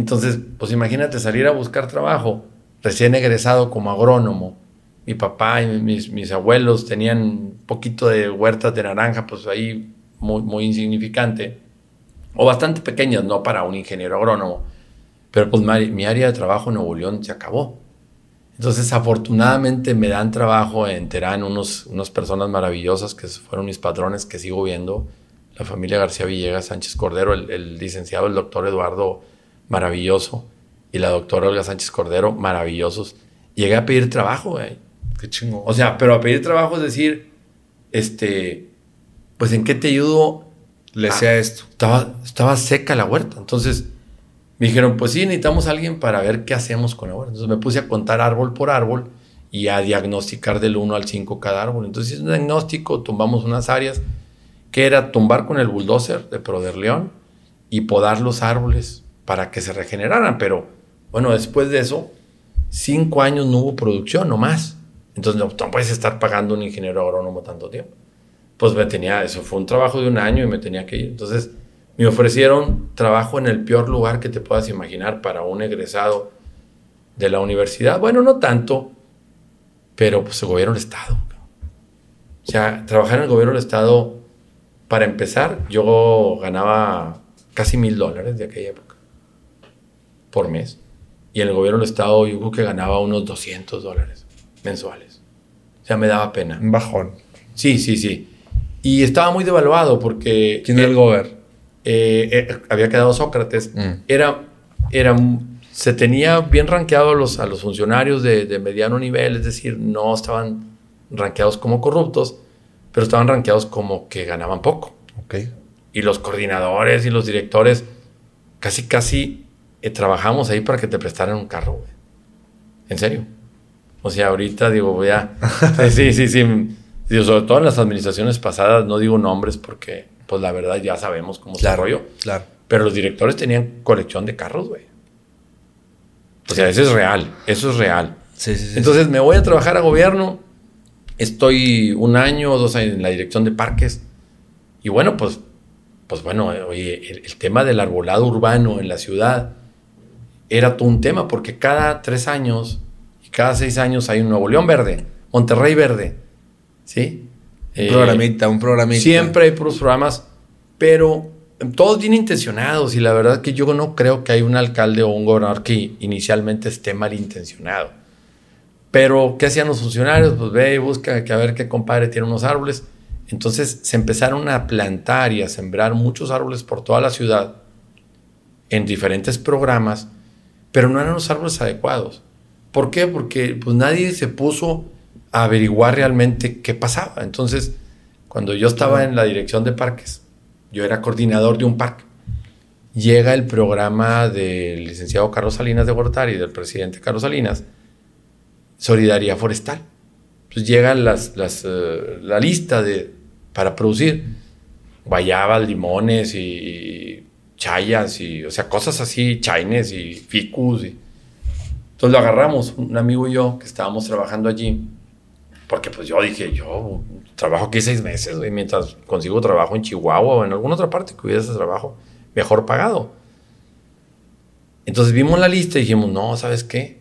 Entonces, pues imagínate salir a buscar trabajo recién egresado como agrónomo. Mi papá y mis, abuelos tenían un poquito de huertas de naranja, pues ahí muy, muy insignificante, o bastante pequeñas, no para un ingeniero agrónomo, pero pues mi, área de trabajo en Nuevo León se acabó. Entonces, afortunadamente me dan trabajo en Terán unos, unas personas maravillosas que fueron mis patrones que sigo viendo, la familia García Villegas, Sánchez Cordero, el, el licenciado, el doctor Eduardo, maravilloso, y la doctora Olga Sánchez Cordero, maravillosos. Llegué a pedir trabajo, güey Qué chingón. O sea, pero a pedir trabajo es decir, este, pues en qué te ayudo. Le decía esto. Estaba, estaba seca la huerta. Entonces me dijeron, pues sí, necesitamos a alguien para ver qué hacemos con la huerta. Entonces me puse a contar árbol por árbol y a diagnosticar del 1 al 5 cada árbol. Entonces hice un diagnóstico, tumbamos unas áreas, que era tumbar con el bulldozer de Proderleón y podar los árboles para que se regeneraran. Pero bueno, después de eso, cinco años no hubo producción, no más. Entonces no, puedes estar pagando un ingeniero agrónomo tanto tiempo. Pues me tenía, eso fue un trabajo de un año y me tenía que ir. Entonces Me ofrecieron trabajo en el peor lugar que te puedas imaginar para un egresado de la universidad. Bueno, no tanto, pero pues el gobierno del Estado. O sea, trabajar en el gobierno del Estado, para empezar, yo ganaba casi mil dólares de aquella época por mes. Y en el gobierno del Estado yo creo que ganaba unos 200 dólares mensuales. O sea, me daba pena. Un bajón. Sí, sí, sí. Y estaba muy devaluado porque... ¿Quién era el gobierno? Eh, eh, había quedado Sócrates. Mm. Era, era, se tenía bien rankeado a los, a los funcionarios de, de, mediano nivel, es decir, no estaban rankeados como corruptos, pero estaban rankeados como que ganaban poco. Okay. Y los coordinadores y los directores casi, casi eh, trabajamos ahí para que te prestaran un carro, güey. En serio. O sea, ahorita digo, voy a... sí, sí, sí. sobre todo en las administraciones pasadas, no digo nombres porque, pues la verdad ya sabemos cómo claro, se rollo. Claro. Pero los directores tenían colección de carros, güey. O sea, eso es real. Eso es real. Sí, sí, sí. Entonces me voy a trabajar a gobierno. Estoy un año o dos años en la dirección de parques. Y bueno, pues, pues bueno, oye, el tema del arbolado urbano en la ciudad era todo un tema, porque cada tres años y cada seis años hay un Nuevo León verde, Monterrey verde, ¿sí? Un programita, un programita. Siempre hay puros programas, pero todos bien intencionados y la verdad que yo no creo que hay un alcalde o un gobernador que inicialmente esté malintencionado. Pero, ¿qué hacían los funcionarios? Pues ve y busca que a ver qué compadre tiene unos árboles. Entonces se empezaron a plantar y a sembrar muchos árboles por toda la ciudad en diferentes programas pero no eran los árboles adecuados. ¿Por qué? Porque pues nadie se puso a averiguar realmente qué pasaba. Entonces, cuando yo estaba en la dirección de parques, yo era coordinador de un parque, llega el programa del licenciado Carlos Salinas de Gortari, del presidente Carlos Salinas, Solidaridad Forestal. Entonces llega las, las, eh, la lista de, para producir guayabas, limones y chayas y, o sea, cosas así, chaines y ficus. Y... Entonces lo agarramos, un amigo y yo, que estábamos trabajando allí, porque pues yo dije, yo trabajo aquí seis meses, y mientras consigo trabajo en Chihuahua o en alguna otra parte que hubiera ese trabajo mejor pagado. Entonces vimos la lista y dijimos, no, ¿sabes qué?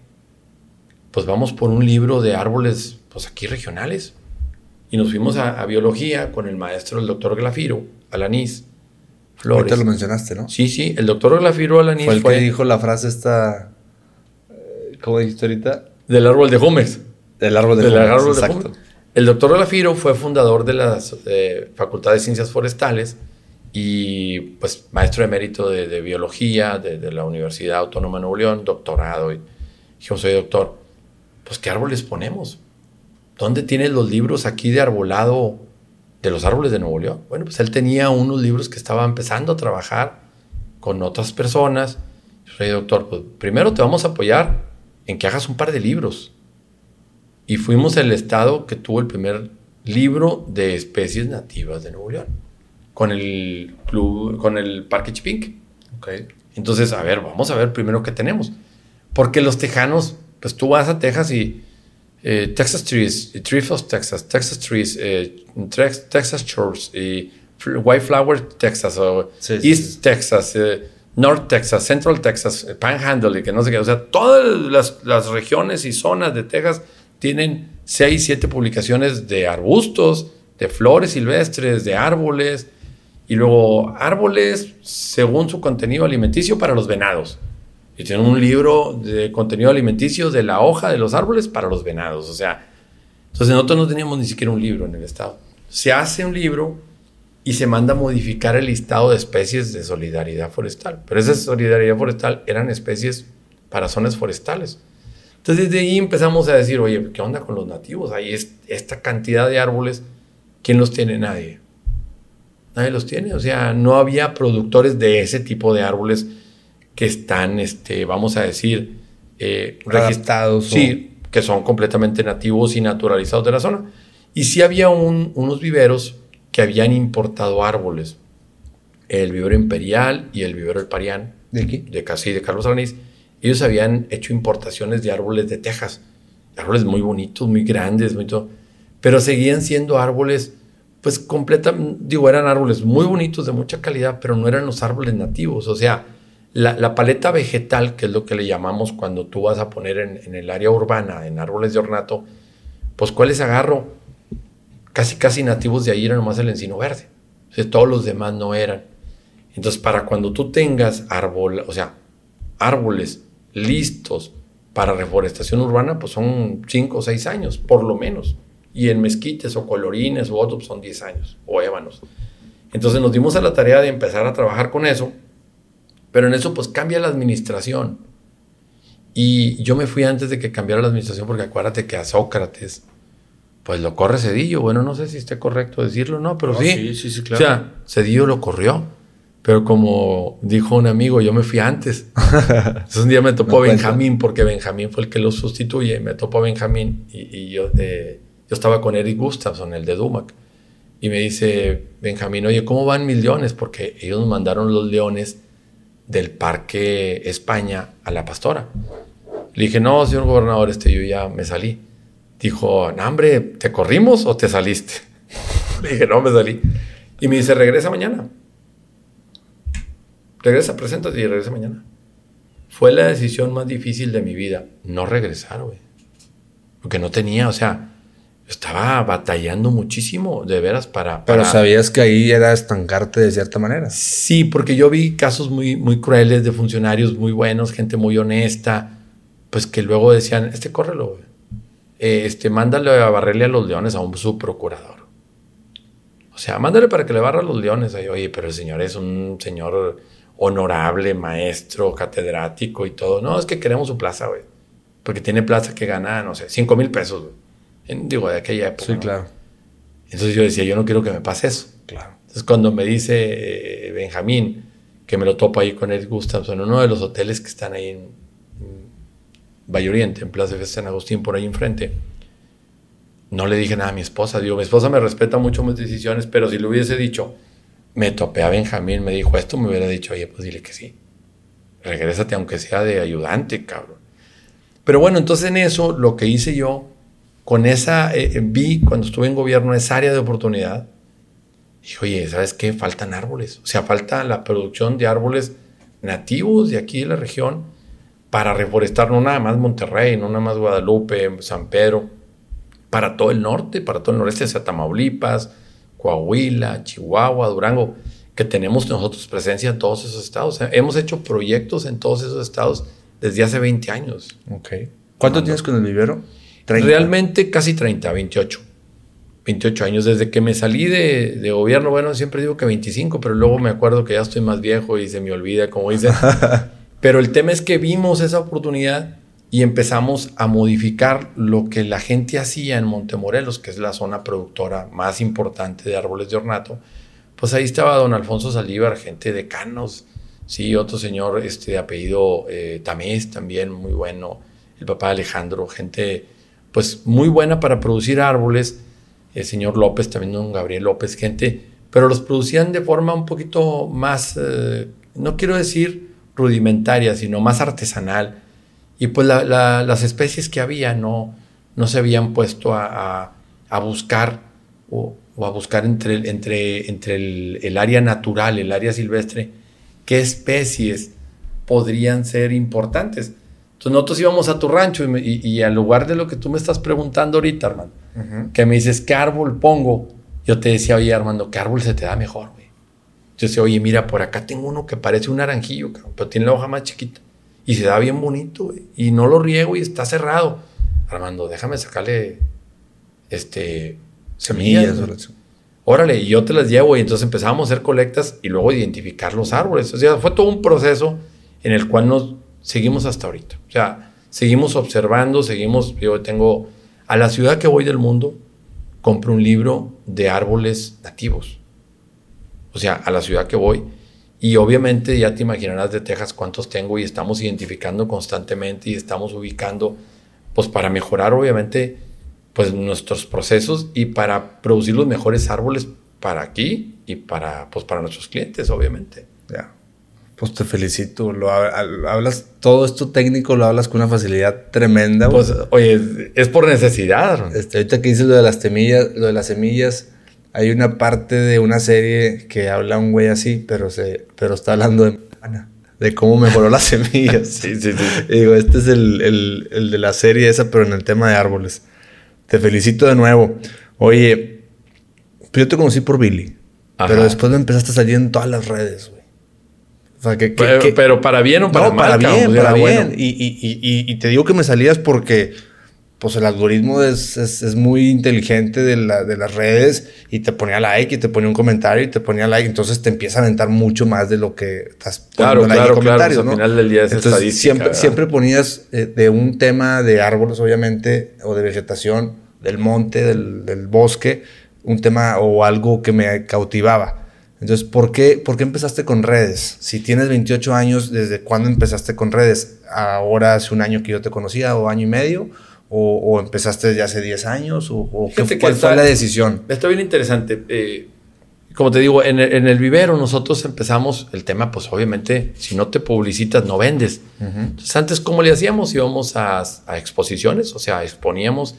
Pues vamos por un libro de árboles, pues aquí regionales. Y nos fuimos a, a biología con el maestro, el doctor Glafiro, Alanis Flores. Ahorita lo mencionaste, ¿no? Sí, sí. El doctor Glafiro Alanis fue el que dijo la frase esta... Eh, ¿Cómo dijiste ahorita? Del árbol de Gómez. Del árbol de Del exacto. El doctor Glafiro fue fundador de la eh, Facultad de Ciencias Forestales y pues maestro emérito de, de biología de, la Universidad Autónoma de Nuevo León, doctorado. Y yo soy doctor. Pues, ¿qué árboles ponemos? ¿Dónde tienes los libros aquí de arbolado de los árboles de Nuevo León. Bueno, pues él tenía unos libros que estaba empezando a trabajar con otras personas. Soy doctor, pues primero te vamos a apoyar en que hagas un par de libros. Y fuimos el estado que tuvo el primer libro de especies nativas de Nuevo León, con el, club, con el Parque Chipinque. Okay. Entonces, a ver, vamos a ver primero qué tenemos. Porque los tejanos, pues tú vas a Texas y eh, Texas Trees, Trees of Texas, Texas Trees, eh, Texas Shores, y White Flower, Texas, o East Texas, eh, North Texas, Central Texas, Panhandle, y que no sé qué. O sea, todas las, regiones y zonas de Texas tienen 6, 7 publicaciones de arbustos, de flores silvestres, de árboles, y luego árboles según su contenido alimenticio para los venados. Y tienen un libro de contenido alimenticio de la hoja de los árboles para los venados. O sea, entonces nosotros no teníamos ni siquiera un libro en el estado. Se hace un libro y se manda a modificar el listado de especies de solidaridad forestal. Pero esa solidaridad forestal eran especies para zonas forestales. Entonces desde ahí empezamos a decir, oye, ¿qué onda con los nativos? Hay esta cantidad de árboles, ¿quién los tiene? Nadie. Nadie los tiene. O sea, no había productores de ese tipo de árboles que están, este, vamos a decir, eh, registrados. Sí, que son completamente nativos y naturalizados de la zona. Y sí había unos viveros que habían importado árboles. El vivero imperial y el vivero el Parián. ¿De aquí? De casi de Carlos Alanís. Ellos habían hecho importaciones de árboles de Texas. Árboles muy bonitos, muy grandes, muy todo. Pero seguían siendo árboles pues completa, digo, eran árboles muy bonitos, de mucha calidad, pero no eran los árboles nativos. O sea, la, paleta vegetal, que es lo que le llamamos cuando tú vas a poner en, el área urbana, en árboles de ornato, pues ¿cuáles agarro? Casi, casi nativos de ahí era nomás el encino verde. O todos los demás no eran. Entonces, para cuando tú tengas árbol, o sea, árboles listos para reforestación urbana, pues son 5 o 6 años, por lo menos. Y en mezquites o colorines o otros son 10 años, o ébanos. Entonces nos dimos a la tarea de empezar a trabajar con eso, pero en eso pues cambia la administración. Y yo me fui antes de que cambiara la administración porque acuérdate que a Sócrates pues lo corre Cedillo. Bueno, no sé si esté correcto decirlo, no, pero sí. Sí, sí, sí, claro. O sea, Cedillo lo corrió. Pero como dijo un amigo, yo me fui antes. Entonces un día me topó Benjamín, porque Benjamín fue el que lo sustituye. Me topó Benjamín y, yo, eh, yo estaba con Eric Gustafson, el de Dumac. Y me dice Benjamín, oye, ¿cómo van mis leones? Porque ellos nos mandaron los leones del Parque España a la pastora. Le dije, no, señor gobernador, este, yo ya me salí. Dijo, no, hombre, ¿te corrimos o te saliste? Le dije, no, me salí. Y me dice, regresa mañana. Regresa, preséntate y regresa mañana. Fue la decisión más difícil de mi vida, no regresar, güey. Porque no tenía, o sea, estaba batallando muchísimo, de veras, para, Pero sabías que ahí era estancarte de cierta manera. Sí, porque yo vi casos muy, muy crueles de funcionarios muy buenos, gente muy honesta, pues que luego decían, este, córrelo, güey. Eh, este, mándale a barrerle a los leones a un subprocurador. O sea, mándale para que le barra a los leones. Ahí, Oye, pero el señor es un señor honorable, maestro, catedrático y todo. No, es que queremos su plaza, güey. Porque tiene plaza que gana, no sé, 5 mil pesos, güey. Digo, de aquella época. Sí, claro. Entonces yo decía, yo no quiero que me pase eso. Claro. Entonces cuando me dice eh, Benjamín, que me lo topo ahí con Ed Gustafson, en uno de los hoteles que están ahí en, Valle Oriente, en Plaza de San Agustín, por ahí enfrente, no le dije nada a mi esposa. Digo, mi esposa me respeta mucho mis decisiones, pero si le hubiese dicho, me topé a Benjamín, me dijo esto, me hubiera dicho, oye, pues dile que sí. Regrésate aunque sea de ayudante, cabrón. Pero bueno, entonces en eso lo que hice yo, con esa, eh, eh, vi cuando estuve en gobierno esa área de oportunidad, dije, oye, ¿sabes qué? Faltan árboles. O sea, falta la producción de árboles nativos de aquí de la región para reforestar no nada más Monterrey, no nada más Guadalupe, San Pedro, para todo el norte, para todo el noreste, de Tamaulipas, Coahuila, Chihuahua, Durango, que tenemos nosotros presencia en todos esos estados. Hemos hecho proyectos en todos esos estados desde hace 20 años. Ok. ¿Cuánto tienes con el vivero? Realmente casi 30, 28. 28 años. Desde que me salí de, de, gobierno, bueno, siempre digo que 25, pero luego me acuerdo que ya estoy más viejo y se me olvida, como dicen. pero el tema es que vimos esa oportunidad y empezamos a modificar lo que la gente hacía en Montemorelos, que es la zona productora más importante de árboles de ornato. Pues ahí estaba don Alfonso Salívar, gente de Canos, sí, otro señor este, de apellido eh, Tamés, también muy bueno, el papá Alejandro, gente pues muy buena para producir árboles, el señor López, también don Gabriel López, gente, pero los producían de forma un poquito más, eh, no quiero decir rudimentaria, sino más artesanal y pues las especies que había no, no se habían puesto a, buscar o, a buscar entre, entre, entre el, área natural, el área silvestre, qué especies podrían ser importantes. Entonces nosotros íbamos a tu rancho y, al lugar de lo que tú me estás preguntando ahorita, Armando, que me dices, ¿qué árbol pongo? Yo te decía, oye, Armando, ¿qué árbol se te da mejor, güey? Yo decía, oye, mira, por acá tengo uno que parece un naranjillo, pero tiene la hoja más chiquita y se da bien bonito, y no lo riego y está cerrado. Armando, déjame sacarle este semillas. Órale, y yo te las llevo y entonces empezamos a hacer colectas y luego identificar los árboles. O sea, fue todo un proceso en el cual nos seguimos hasta ahorita. O sea, seguimos observando, seguimos, yo tengo, a la ciudad que voy del mundo, compro un libro de árboles nativos. O sea, a la ciudad que voy, y obviamente ya te imaginarás de Texas cuántos tengo y estamos identificando constantemente y estamos ubicando, pues para mejorar obviamente pues nuestros procesos y para producir los mejores árboles para aquí y para, pues para nuestros clientes, obviamente. Ya. Pues te felicito. Lo hablas, todo esto técnico lo hablas con una facilidad tremenda. Pues, oye, es por necesidad. Este, ahorita que dices lo de las semillas, lo de las semillas, Hay una parte de una serie que habla un güey así, pero, se, pero está hablando de de cómo mejoró las semillas. sí, sí, sí. digo, este es el, el, de la serie esa, pero en el tema de árboles. Te felicito de nuevo. Oye, yo te conocí por Billy, pero después me empezaste a salir en todas las redes, güey. O sea, que, pero, para bien o para mal. Para bien, para bien. Y, y, y, y, te digo que me salías porque pues el algoritmo es, es, muy inteligente de, la, de, las redes y te ponía like y te ponía un comentario y te ponía like, entonces te empieza a aventar mucho más de lo que estás poniendo claro, claro, comentarios, claro. Al final del día es entonces, Siempre, siempre ponías eh, de un tema de árboles, obviamente, o de vegetación, del monte, del, del, bosque, un tema o algo que me cautivaba. Entonces, ¿por qué, ¿por qué empezaste con redes? Si tienes 28 años, ¿desde cuándo empezaste con redes? ¿Ahora hace un año que yo te conocía o año y medio? ¿O, empezaste ya hace 10 años? ¿O, qué, cuál fue la decisión? Está bien interesante. Eh, como te digo, en el, vivero nosotros empezamos el tema, pues obviamente, si no te publicitas, no vendes. Entonces, antes, ¿cómo le hacíamos? Íbamos a, exposiciones, o sea, exponíamos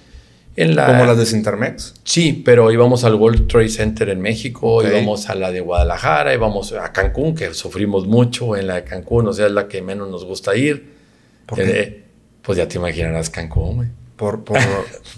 en la... ¿Como las de Sintermex? Sí, pero íbamos al World Trade Center en México, íbamos a la de Guadalajara, íbamos a Cancún, que sufrimos mucho en la de Cancún, o sea, es la que menos nos gusta ir. ¿Por eh, pues ya te imaginarás Cancún, güey. Por, por,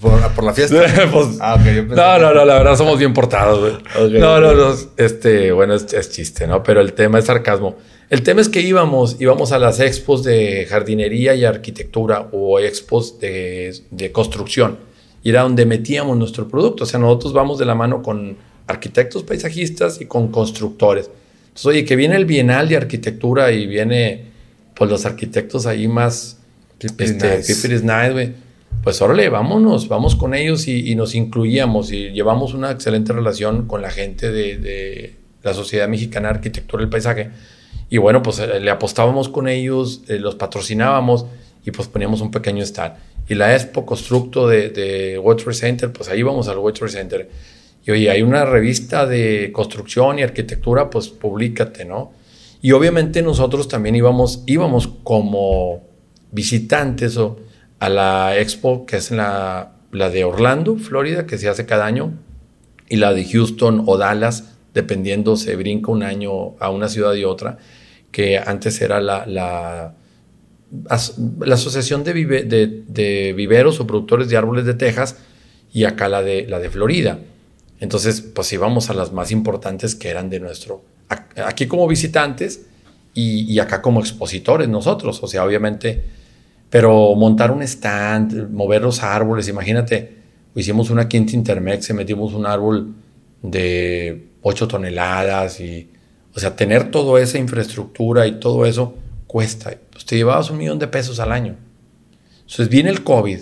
por, la fiesta. Pues, ah, no, no, no, la verdad somos bien portados, no, no, no, este, bueno, es, chiste, ¿no? Pero el tema es sarcasmo. El tema es que íbamos, íbamos a las expos de jardinería y arquitectura o expos de, de construcción. Y era donde metíamos nuestro producto. O sea, nosotros vamos de la mano con arquitectos, paisajistas y con constructores. Entonces, oye, que viene el Bienal de Arquitectura y viene, pues, los arquitectos ahí más... este, nice. nice, güey pues órale, vámonos, vamos con ellos y, nos incluíamos y llevamos una excelente relación con la gente de, la Sociedad Mexicana de Arquitectura del Paisaje. Y bueno, pues eh, le apostábamos con ellos, eh, los patrocinábamos y pues poníamos un pequeño stand. Y la Expo Constructo de, de World Center, pues ahí vamos al World Center. Y oye, hay una revista de construcción y arquitectura, pues públicate, ¿no? Y obviamente nosotros también íbamos, íbamos como visitantes o a la expo que es la, la de Orlando, Florida, que se hace cada año, y la de Houston o Dallas, dependiendo, se brinca un año a una ciudad y otra, que antes era la, la, la Asociación de, Viveros o Productores de Árboles de Texas, y acá la de, la de Florida. Entonces, pues íbamos a las más importantes que eran de nuestro, aquí como visitantes y, y acá como expositores nosotros, o sea, obviamente pero montar un stand, mover los árboles, imagínate, hicimos una quinta Intermex, metimos un árbol de 8 toneladas y, o sea, tener toda esa infraestructura y todo eso cuesta. Pues te llevabas un millón de pesos al año. Entonces viene el COVID.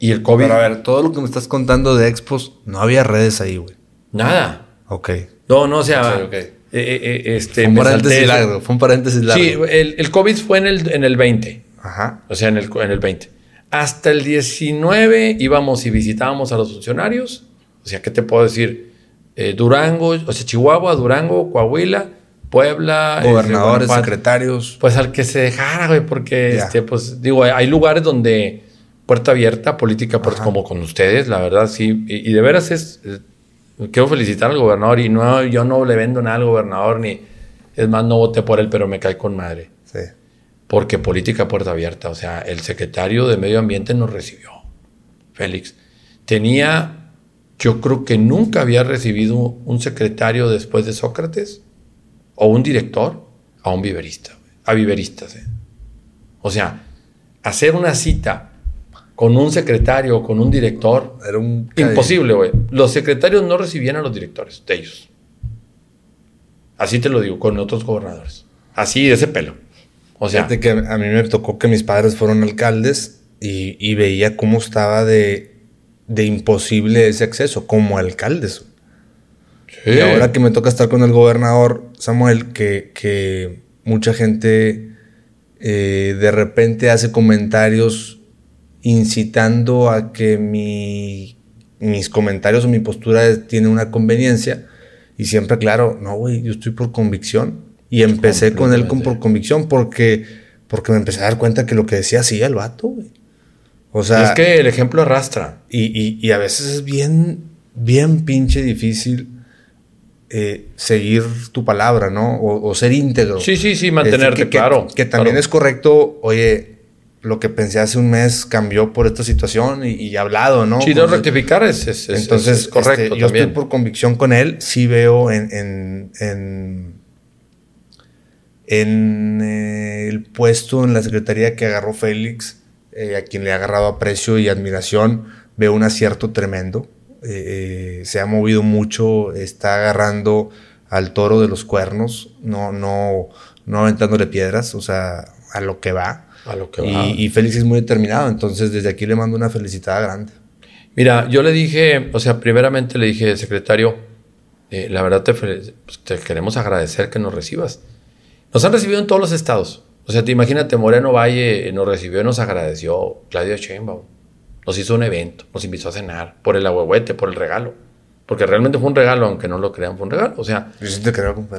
Y el COVID... Pero a ver, todo lo que me estás contando de expos, no había redes ahí, güey. Nada. Ok. No, no, o sea... Okay, eh, eh, eh, este, fue, un paréntesis largo, fue un paréntesis largo. Sí, el, el, COVID fue en el, en el 20. Ajá. O sea, en el, en el 20. Hasta el 19 íbamos y visitábamos a los funcionarios. O sea, ¿qué te puedo decir? Durango, o sea, Chihuahua, Durango, Coahuila, Puebla. Este, Gobernadores, secretarios. Pues al que se dejara, güey, porque, este, pues, digo, hay lugares donde puerta abierta, política, pues, como con ustedes, la verdad, sí. Y, y de veras es quiero felicitar al gobernador y no, yo no le vendo nada al gobernador ni, es más, no voté por él, pero me cae con madre. Sí. Porque política puerta abierta, o sea, el secretario de Medio Ambiente nos recibió, Félix. Tenía, yo creo que nunca había recibido un secretario después de Sócrates o un director a un viverista, a viveristas. ¿eh? O sea, hacer una cita con un secretario o con un director. Era un imposible, güey. Los secretarios no recibían a los directores de ellos. Así te lo digo, con otros gobernadores. Así, de ese pelo. O sea. Fíjate que a mí me tocó que mis padres fueron alcaldes y, veía cómo estaba de, de, imposible ese acceso como alcaldes. Sí. Y ahora que me toca estar con el gobernador Samuel, que, que mucha gente eh, de repente hace comentarios incitando a que mi, mis comentarios o mi postura tiene una conveniencia. Y siempre, claro, no, güey, yo estoy por convicción. Y empecé con él con, por convicción porque, porque me empecé a dar cuenta que lo que decía hacía el vato, güey. O sea... Es que el ejemplo arrastra. Y, y, y, a veces es bien, bien pinche difícil eh, seguir tu palabra, ¿no? O, ser íntegro. Sí, sí, sí, mantenerte, claro. Que, también es correcto, oye, lo que pensé hace un mes cambió por esta situación y, y hablado, ¿no? Sí, de rectificar es, es, Entonces, este, correcto. yo estoy por convicción con él, sí veo en, en, en, eh, el puesto en la secretaría que agarró Félix, eh, a quien le ha agarrado aprecio y admiración, veo un acierto tremendo. Eh, se ha movido mucho, está agarrando al toro de los cuernos, no, no, no aventándole piedras, o sea, a lo que va. A lo que y, va. Y Félix es muy determinado, entonces desde aquí le mando una felicitada grande. Mira, yo le dije, o sea, primeramente le dije, secretario, eh, la verdad te, pues, te, queremos agradecer que nos recibas. Nos han recibido en todos los estados. O sea, te imagínate, Moreno Valle nos recibió y nos agradeció, Claudio Sheinbaum nos hizo un evento, nos invitó a cenar por el ahuehuete, por el regalo. Porque realmente fue un regalo, aunque no lo crean, fue un regalo. O sea,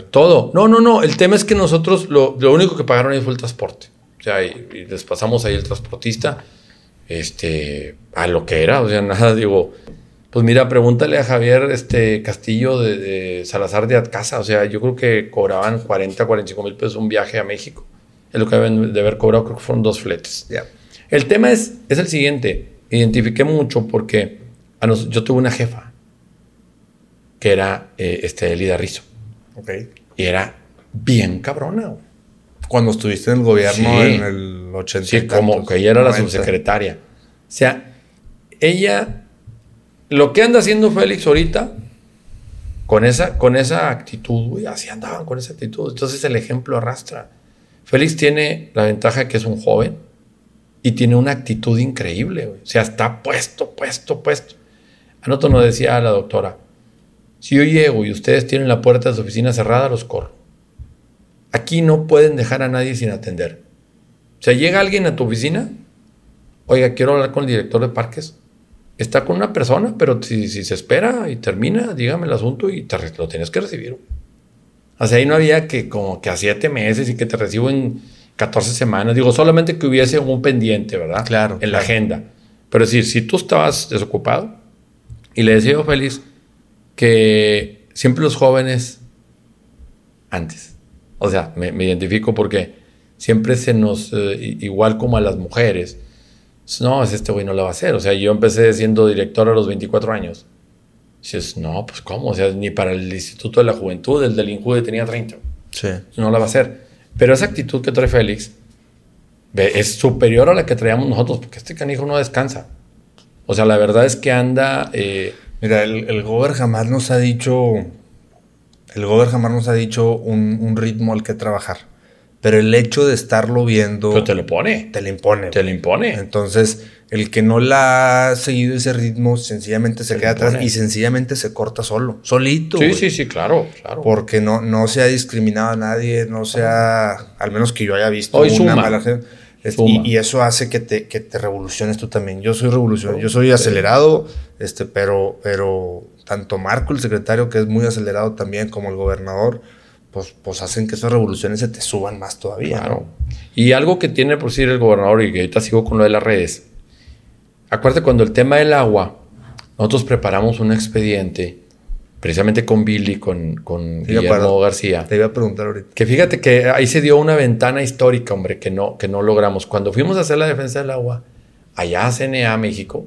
todo. No, no, no. El tema es que nosotros lo, lo único que pagaron ahí fue el transporte. O sea, y, les pasamos ahí el transportista este, a lo que era. O sea, nada, digo, pues mira, pregúntale a Javier este, Castillo de, Salazar de Atcasa. O sea, yo creo que cobraban 40, 45 mil pesos un viaje a México. Es lo que deben de haber cobrado, creo que fueron dos fletes. El tema es, es el siguiente identifiqué mucho porque yo tuve una jefa que era eh, este, Elida Rizzo. Y era bien cabrona. Cuando estuviste en el gobierno en el 80. Sí, como que ella era la subsecretaria. O sea, ella, lo que anda haciendo Félix ahorita, con esa, con esa actitud, así andaban con esa actitud. Entonces el ejemplo arrastra. Félix tiene la ventaja de que es un joven, y tiene una actitud increíble. O sea, está puesto, puesto, puesto. Anoto nos decía la doctora, si yo llego y ustedes tienen la puerta de su oficina cerrada, los corro. Aquí no pueden dejar a nadie sin atender. O sea, llega alguien a tu oficina, oiga, quiero hablar con el director de parques. Está con una persona, pero si, se espera y termina, dígame el asunto y te, lo tienes que recibir. O sea, ahí no había que como que a siete meses y que te recibo en 14 semanas. Digo, solamente que hubiese un pendiente, ¿verdad? Claro. En la agenda. Pero es decir, si tú estabas desocupado, y le decía yo feliz que siempre los jóvenes antes. O sea, me, identifico porque siempre se nos, eh, igual como a las mujeres, no, es este güey no lo va a hacer. O sea, yo empecé siendo director a los 24 años. Dices, no, pues ¿cómo? O sea, ni para el Instituto de la Juventud, el del INJUDE tenía 30. Sí. No la va a hacer. Pero esa actitud que trae Félix es superior a la que traíamos nosotros, porque este canijo no descansa. O sea, la verdad es que anda... Eh, Mira, el, el Gober jamás nos ha dicho... El Gober jamás nos ha dicho un, un ritmo al que trabajar. Pero el hecho de estarlo viendo... Pero te lo pone. Te lo impone. Te lo impone. Entonces, el que no la ha seguido ese ritmo, sencillamente se, queda atrás y sencillamente se corta solo, solito. Sí, sí, sí, claro, claro. Porque no, no se ha discriminado a nadie, no se ha, al menos que yo haya visto Hoy una mala gente. Y, eso hace que te, que te revoluciones tú también. Yo soy revolucionario, yo soy acelerado, este, pero, pero tanto Marco, el secretario, que es muy acelerado también, como el gobernador, pues, pues hacen que esas revoluciones se te suban más todavía. Claro. Y algo que tiene por decir el gobernador, y que ahorita sigo con lo de las redes, acuérdate cuando el tema del agua, nosotros preparamos un expediente, precisamente con Billy, con, con Guillermo García. Te iba a preguntar ahorita. Que fíjate que ahí se dio una ventana histórica, hombre, que no, que no logramos. Cuando fuimos a hacer la defensa del agua, allá a CNA, México,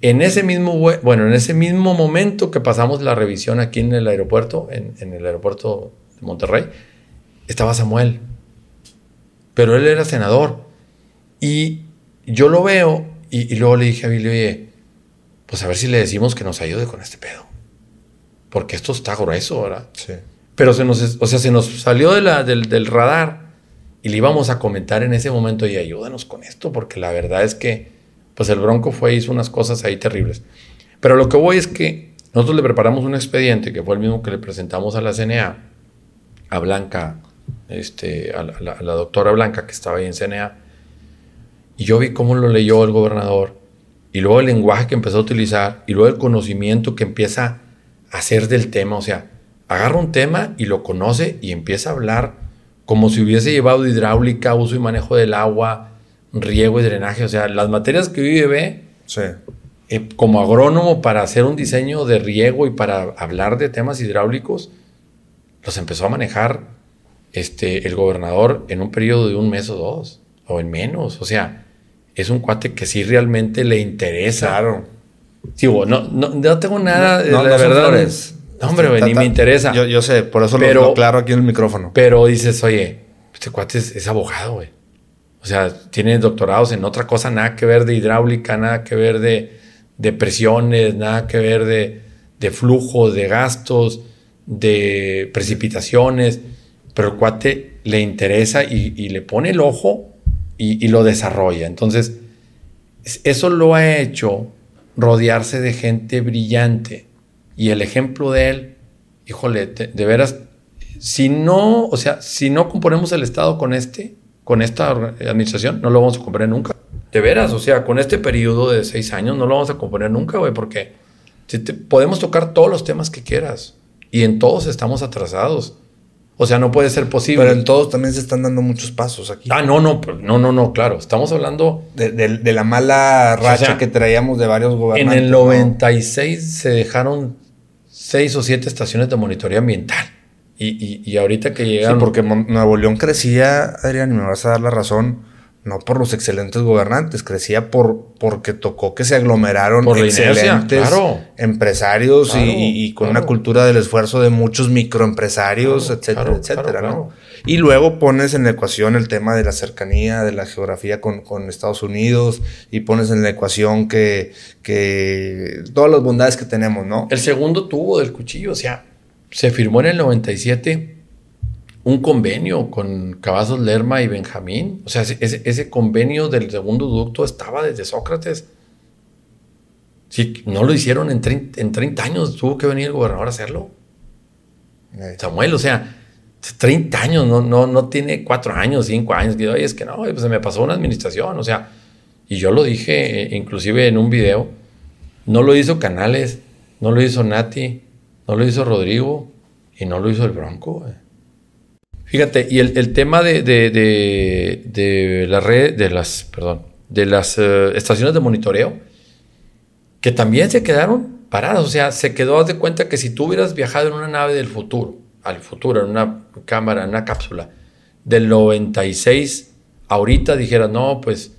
en ese mismo, bueno, en ese mismo momento que pasamos la revisión aquí en el aeropuerto, en, en el aeropuerto de Monterrey, estaba Samuel. Pero él era senador. Y yo lo veo y, luego le dije a Billy, oye, pues a ver si le decimos que nos ayude con este pedo. Porque esto está grueso, ¿verdad? Sí. Pero se nos, o sea, se nos salió de la, del, del, radar y le íbamos a comentar en ese momento, y ayúdanos con esto, porque la verdad es que, pues el Bronco fue hizo unas cosas ahí terribles. Pero lo que voy es que nosotros le preparamos un expediente, que fue el mismo que le presentamos a la CNA, a Blanca, este, a la, a la doctora Blanca que estaba ahí en CNA, y yo vi cómo lo leyó el gobernador, y luego el lenguaje que empezó a utilizar, y luego el conocimiento que empieza a hacer del tema. O sea, agarra un tema y lo conoce y empieza a hablar como si hubiese llevado hidráulica, uso y manejo del agua, riego y drenaje. O sea, las materias que vive ve, sí. eh, como agrónomo para hacer un diseño de riego y para hablar de temas hidráulicos, los empezó a manejar este, el gobernador en un periodo de un mes o dos, o en menos. O sea, es un cuate que sí realmente le interesa. Claro. Digo, no, no, no tengo nada, de la verdad. No, hombre, ni me interesa. Yo, yo, sé, por eso lo, aclaro aquí en el micrófono. Pero dices, oye, este cuate es, abogado, güey. O sea, tiene doctorados en otra cosa, nada que ver de hidráulica, nada que ver de, de presiones, nada que ver de, de flujos, de gastos, de precipitaciones. Pero el cuate le interesa y, le pone el ojo y, lo desarrolla. Entonces, eso lo ha hecho rodearse de gente brillante y el ejemplo de él, híjole, de veras, si no, o sea, si no componemos el Estado con este, con esta administración, no lo vamos a componer nunca. De veras, o sea, con este periodo de seis años no lo vamos a componer nunca, güey, porque podemos tocar todos los temas que quieras y en todos estamos atrasados. O sea, no puede ser posible. Pero en todos también se están dando muchos pasos aquí. Ah, no, no, no, no, no, claro. Estamos hablando de, la mala racha que traíamos de varios gobernantes. En el 96 se dejaron seis o siete estaciones de monitoreo ambiental. Y, y, ahorita que llegan... Sí, porque Nuevo León crecía, Adrián, y me vas a dar la razón, no por los excelentes gobernantes, crecía por porque tocó que se aglomeraron excelentes empresarios y, con una cultura del esfuerzo de muchos microempresarios, etcétera, etcétera, ¿no? Y luego pones en la ecuación el tema de la cercanía, de la geografía con, con Estados Unidos, y pones en la ecuación que, que todas las bondades que tenemos, ¿no? El segundo tubo del cuchillo, o sea, se firmó en el 97 un convenio con Cavazos Lerma y Benjamín. O sea, ese, ese, convenio del segundo ducto estaba desde Sócrates. Sí, no lo hicieron en 30, en 30 años, tuvo que venir el gobernador a hacerlo. Samuel, o sea, 30 años, no, no, no tiene 4 años, 5 años. Y, Oye, es que no, pues se me pasó una administración, o sea, y yo lo dije eh, inclusive en un video, no lo hizo Canales, no lo hizo Nati, no lo hizo Rodrigo y no lo hizo el Bronco. Fíjate, y el, tema de, de, la red, de las, perdón, de las eh, estaciones de monitoreo, que también se quedaron paradas. O sea, se quedó, de cuenta que si tú hubieras viajado en una nave del futuro, al futuro, en una cámara, en una cápsula, del 96, ahorita dijeras, no, pues,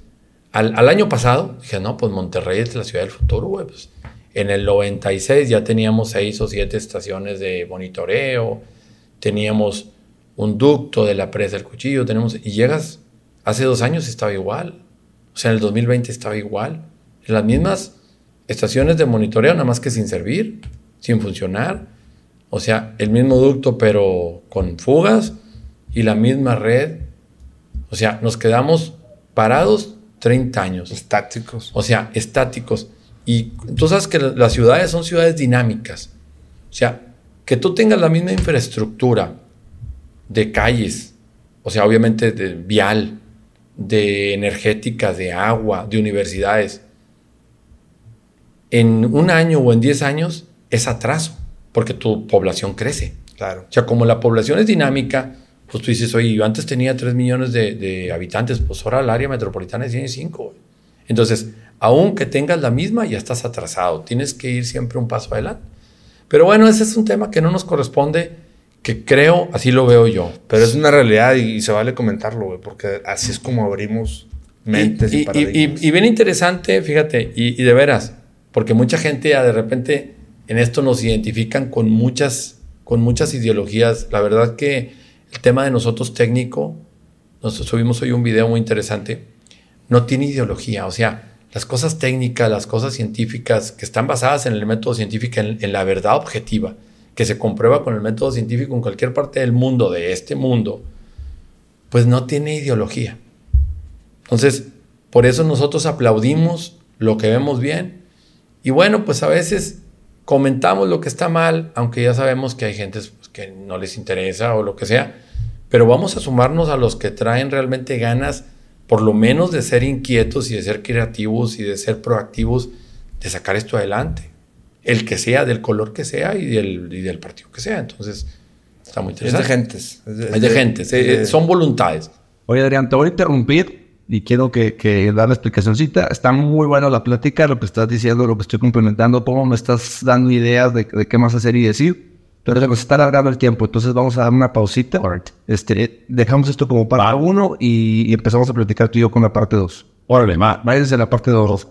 al, año pasado, dije, no, pues Monterrey es la ciudad del futuro, güey, pues en el 96 ya teníamos seis o siete estaciones de monitoreo, teníamos un ducto de la presa del cuchillo, tenemos, y llegas, hace dos años estaba igual, o sea, en el 2020 estaba igual, en las mismas estaciones de monitoreo, nada más que sin servir, sin funcionar, o sea, el mismo ducto pero con fugas y la misma red, o sea, nos quedamos parados 30 años. Estáticos. O sea, estáticos. Y tú sabes que las ciudades son ciudades dinámicas. O sea, que tú tengas la misma infraestructura de calles, o sea, obviamente de vial, de energética, de agua, de universidades, en un año o en diez años es atraso, porque tu población crece. Claro. O sea, como la población es dinámica, pues tú dices, oye, yo antes tenía 3 millones de, de habitantes, pues ahora el área metropolitana tiene 5. Entonces, aunque tengas la misma, ya estás atrasado. Tienes que ir siempre un paso adelante. Pero bueno, ese es un tema que no nos corresponde, que creo, así lo veo yo. Pero es una realidad y, se vale comentarlo, güey, porque así es como abrimos mentes y, y, y bien interesante, fíjate, y, de veras, porque mucha gente ya de repente en esto nos identifican con muchas, con muchas ideologías. La verdad que el tema de nosotros técnico, nos subimos hoy un video muy interesante, no tiene ideología, o sea, las cosas técnicas, las cosas científicas que están basadas en el método científico, en, la verdad objetiva, que se comprueba con el método científico en cualquier parte del mundo, de este mundo, pues no tiene ideología. Entonces, por eso nosotros aplaudimos lo que vemos bien y bueno, pues a veces comentamos lo que está mal, aunque ya sabemos que hay gente pues, que no les interesa o lo que sea, pero vamos a sumarnos a los que traen realmente ganas por lo menos de ser inquietos y de ser creativos y de ser proactivos, de sacar esto adelante. El que sea, del color que sea y del, del partido que sea. Entonces, está muy interesante. Es de gentes. Es de, gentes. Eh, son voluntades. Oye, Adrián, te voy a interrumpir y quiero que, que dar la explicacióncita. Está muy buena la plática, lo que estás diciendo, lo que estoy complementando, cómo me estás dando ideas de, de qué más hacer y decir. Pero se está alargando el tiempo, entonces vamos a dar una pausita. Este, dejamos esto como parte uno y, empezamos a platicar tú y yo con la parte dos. Órale, va. Váyanse a la parte dos.